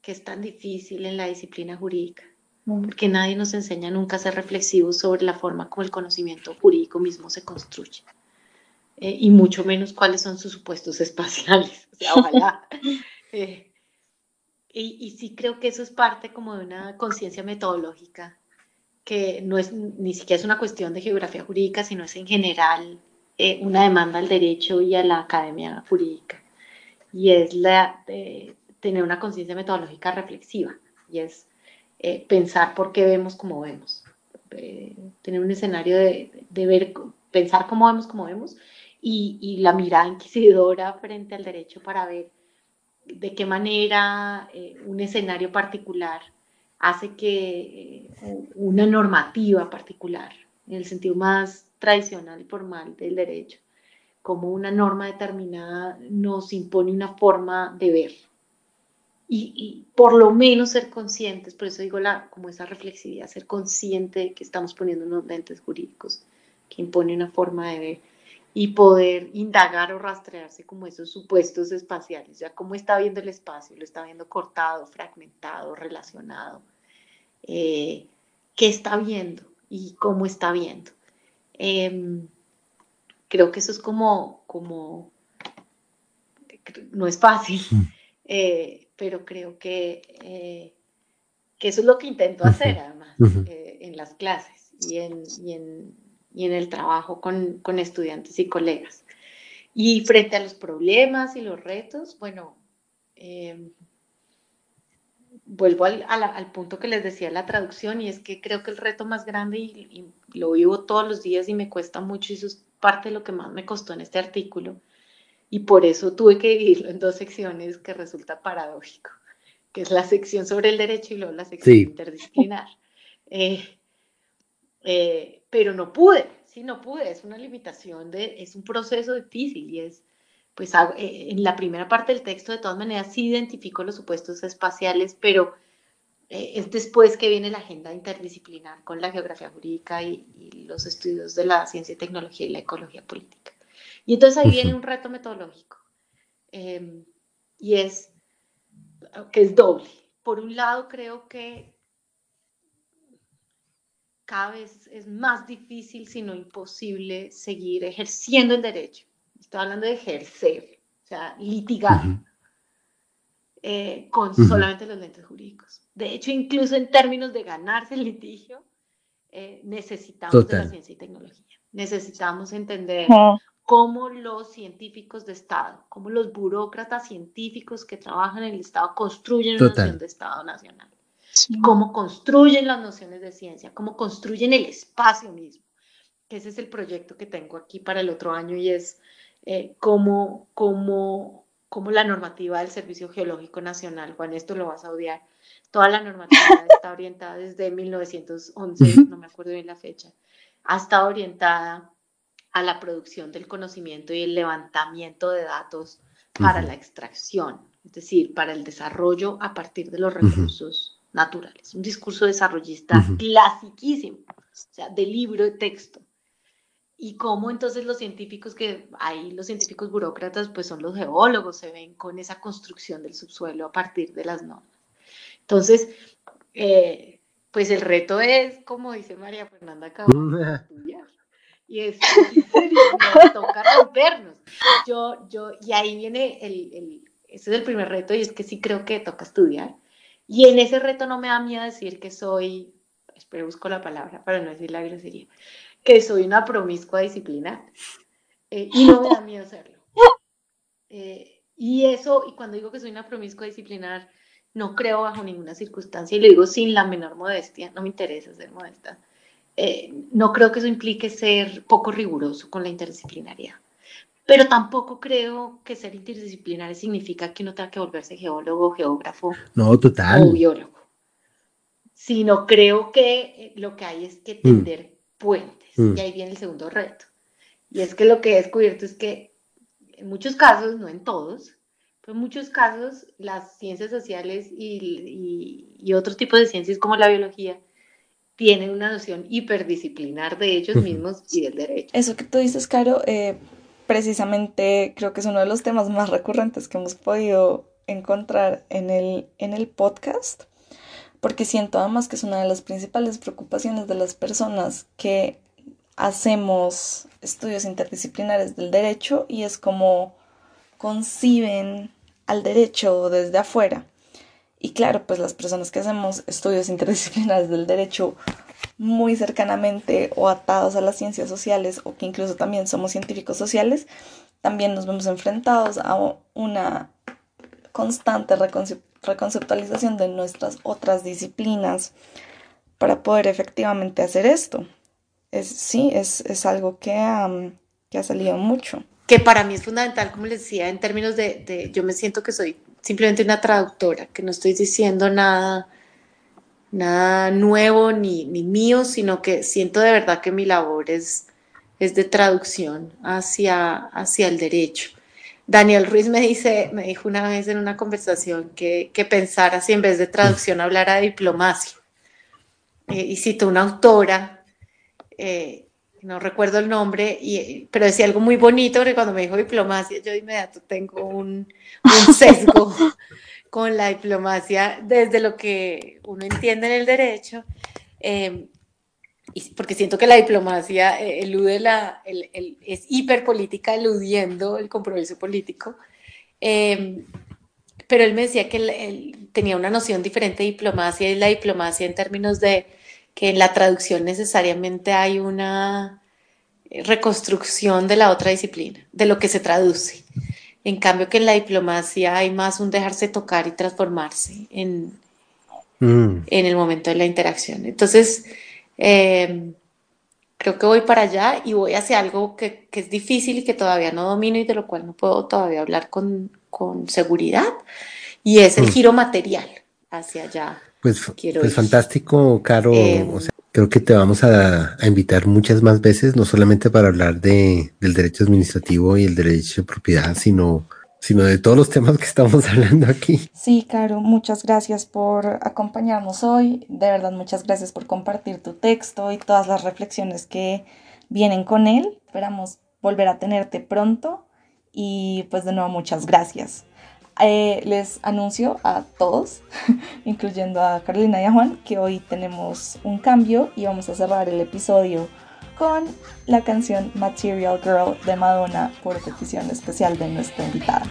que es tan difícil en la disciplina jurídica, porque nadie nos enseña nunca a ser reflexivos sobre la forma como el conocimiento jurídico mismo se construye. Eh, y mucho menos cuáles son sus supuestos espaciales. O sea, ojalá. y, y, sí creo que eso es parte como de una conciencia metodológica que no es ni siquiera es una cuestión de geografía jurídica, sino es en general eh, una demanda al derecho y a la academia jurídica. Y es la de tener una conciencia metodológica reflexiva, y es eh, pensar por qué vemos como vemos. Eh, tener un escenario de, ver, pensar cómo vemos como vemos, y, y, la mirada inquisidora frente al derecho para ver de qué manera un escenario particular hace que eh, una normativa particular, en el sentido más tradicional y formal del derecho, como una norma determinada nos impone una forma de ver. Y, por lo menos ser conscientes, por eso digo la, como esa reflexividad, ser consciente de que estamos poniendo unos lentes jurídicos que impone una forma de ver y poder indagar o rastrearse como esos supuestos espaciales, ya cómo está viendo el espacio, lo está viendo cortado, fragmentado, relacionado, eh, qué está viendo y cómo está viendo. Em, creo que eso es como, como, no es fácil, eh, pero creo que, eh, que eso es lo que intento hacer además en las clases y en, y en y en el trabajo con, con, estudiantes y colegas. Y frente a los problemas y los retos, bueno, eh, vuelvo al, al, punto que les decía la traducción y es que creo que el reto más grande y, lo vivo todos los días y me cuesta mucho y eso es parte de lo que más me costó en este artículo y por eso tuve que dividirlo en dos secciones que resulta paradójico, que es la sección sobre el derecho y luego la sección interdisciplinar. Eh, eh, pero no pude, sí, no pude, es una limitación, de, es un proceso difícil y es, pues eh, en la primera parte del texto de todas maneras sí identifico los supuestos espaciales, pero es después que viene la agenda interdisciplinar con la geografía jurídica y, los estudios de la ciencia y tecnología y la ecología política. Y entonces ahí viene un reto metodológico em, y es que es doble. Por un lado creo que cada vez es más difícil, si no imposible, seguir ejerciendo el derecho. Estoy hablando de ejercer, o sea, litigar eh, con solamente los lentes jurídicos. De hecho, incluso en términos de ganarse el litigio, eh, necesitamos de la ciencia y tecnología. Necesitamos entender cómo los científicos de Estado, cómo los burócratas científicos que trabajan en el Estado construyen una noción de Estado nacional. Cómo construyen las nociones de ciencia, cómo construyen el espacio mismo. Ese es el proyecto que tengo aquí para el otro año y es eh, cómo, cómo, cómo la normativa del Servicio Geológico Nacional, Juan, esto lo vas a odiar, toda la normativa está orientada desde 1911, no me acuerdo bien la fecha, ha estado orientada a la producción del conocimiento y el levantamiento de datos para la extracción, es decir, para el desarrollo a partir de los recursos naturales. Un discurso desarrollista clasiquísimo, o sea, de libro de texto. Y cómo entonces los científicos que hay, los científicos burócratas, pues son los geólogos, se ven con esa construcción del subsuelo a partir de las normas. Entonces, eh, pues el reto es, como dice María Fernanda, estudiar. Y es, en serio, nos toca rompernos. Yo, yo, y ahí viene el, el, ese es el primer reto, y es que sí creo que toca estudiar. Y en ese reto no me da miedo decir que soy, espero busco la palabra para no decir la grosería, que soy una promiscua disciplinar. Eh, y no me da miedo hacerlo. Eh, y eso, y cuando digo que soy una promiscua disciplinar, no creo bajo ninguna circunstancia, y lo digo sin la menor modestia, no me interesa ser modesta, eh, no creo que eso implique ser poco riguroso con la interdisciplinaridad. Pero tampoco creo que ser interdisciplinario significa que uno tenga que volverse geólogo, geógrafo no, total. o biólogo. Sino creo que eh, lo que hay es que mm. tender puentes. Mm. Y ahí viene el segundo reto. Y es que lo que he descubierto es que en muchos casos, no en todos, en muchos casos las ciencias sociales y, y, otros tipos de ciencias como la biología tienen una noción hiperdisciplinar de ellos mismos y del derecho. Eso que tú dices, Caro, eh, precisamente creo que es uno de los temas más recurrentes que hemos podido encontrar en el, en el podcast, porque siento además que es una de las principales preocupaciones de las personas que hacemos estudios interdisciplinares del derecho y es como conciben al derecho desde afuera. Y claro, pues las personas que hacemos estudios interdisciplinares del derecho muy cercanamente o atados a las ciencias sociales o que incluso también somos científicos sociales, también nos vemos enfrentados a una constante reconceptualización de nuestras otras disciplinas para poder efectivamente hacer esto. Es, sí, es, es algo que, que ha salido mucho que para mí es fundamental, como les decía, en términos de, yo me siento que soy simplemente una traductora, que no estoy diciendo nada, nada nuevo ni, ni mío, sino que siento de verdad que mi labor es, es de traducción hacia, hacia el derecho. Daniel Ruiz me, dice, me dijo una vez en una conversación que, que pensara si en vez de traducción hablara de diplomacia. Eh, y cito una autora eh, no recuerdo el nombre, y, pero decía algo muy bonito, porque cuando me dijo diplomacia, yo de inmediato tengo un, un sesgo con la diplomacia desde lo que uno entiende en el derecho, em, y porque siento que la diplomacia eh, elude la, el, el, es hiperpolítica eludiendo el compromiso político. Em, pero él me decía que él, tenía una noción diferente de diplomacia y la diplomacia en términos de que en la traducción necesariamente hay una reconstrucción de la otra disciplina, de lo que se traduce. En cambio que en la diplomacia hay más un dejarse tocar y transformarse en, mm. en el momento de la interacción. Entonces, em, creo que voy para allá y voy hacia algo que, que, es difícil y que todavía no domino y de lo cual no puedo todavía hablar con, con seguridad, y es el mm. giro material hacia allá pues, pues fantástico, Caro. Em, creo que te vamos a, invitar muchas más veces, no solamente para hablar de, del derecho administrativo y el derecho de propiedad, sino, sino de todos los temas que estamos hablando aquí. Sí, Caro, muchas gracias por acompañarnos hoy. De verdad, muchas gracias por compartir tu texto y todas las reflexiones que vienen con él. Esperamos volver a tenerte pronto y pues de nuevo muchas gracias. Eh, les anuncio a todos, incluyendo a Carolina y a Juan, que hoy tenemos un cambio y vamos a cerrar el episodio con la canción Material Girl de Madonna por petición especial de nuestra invitada.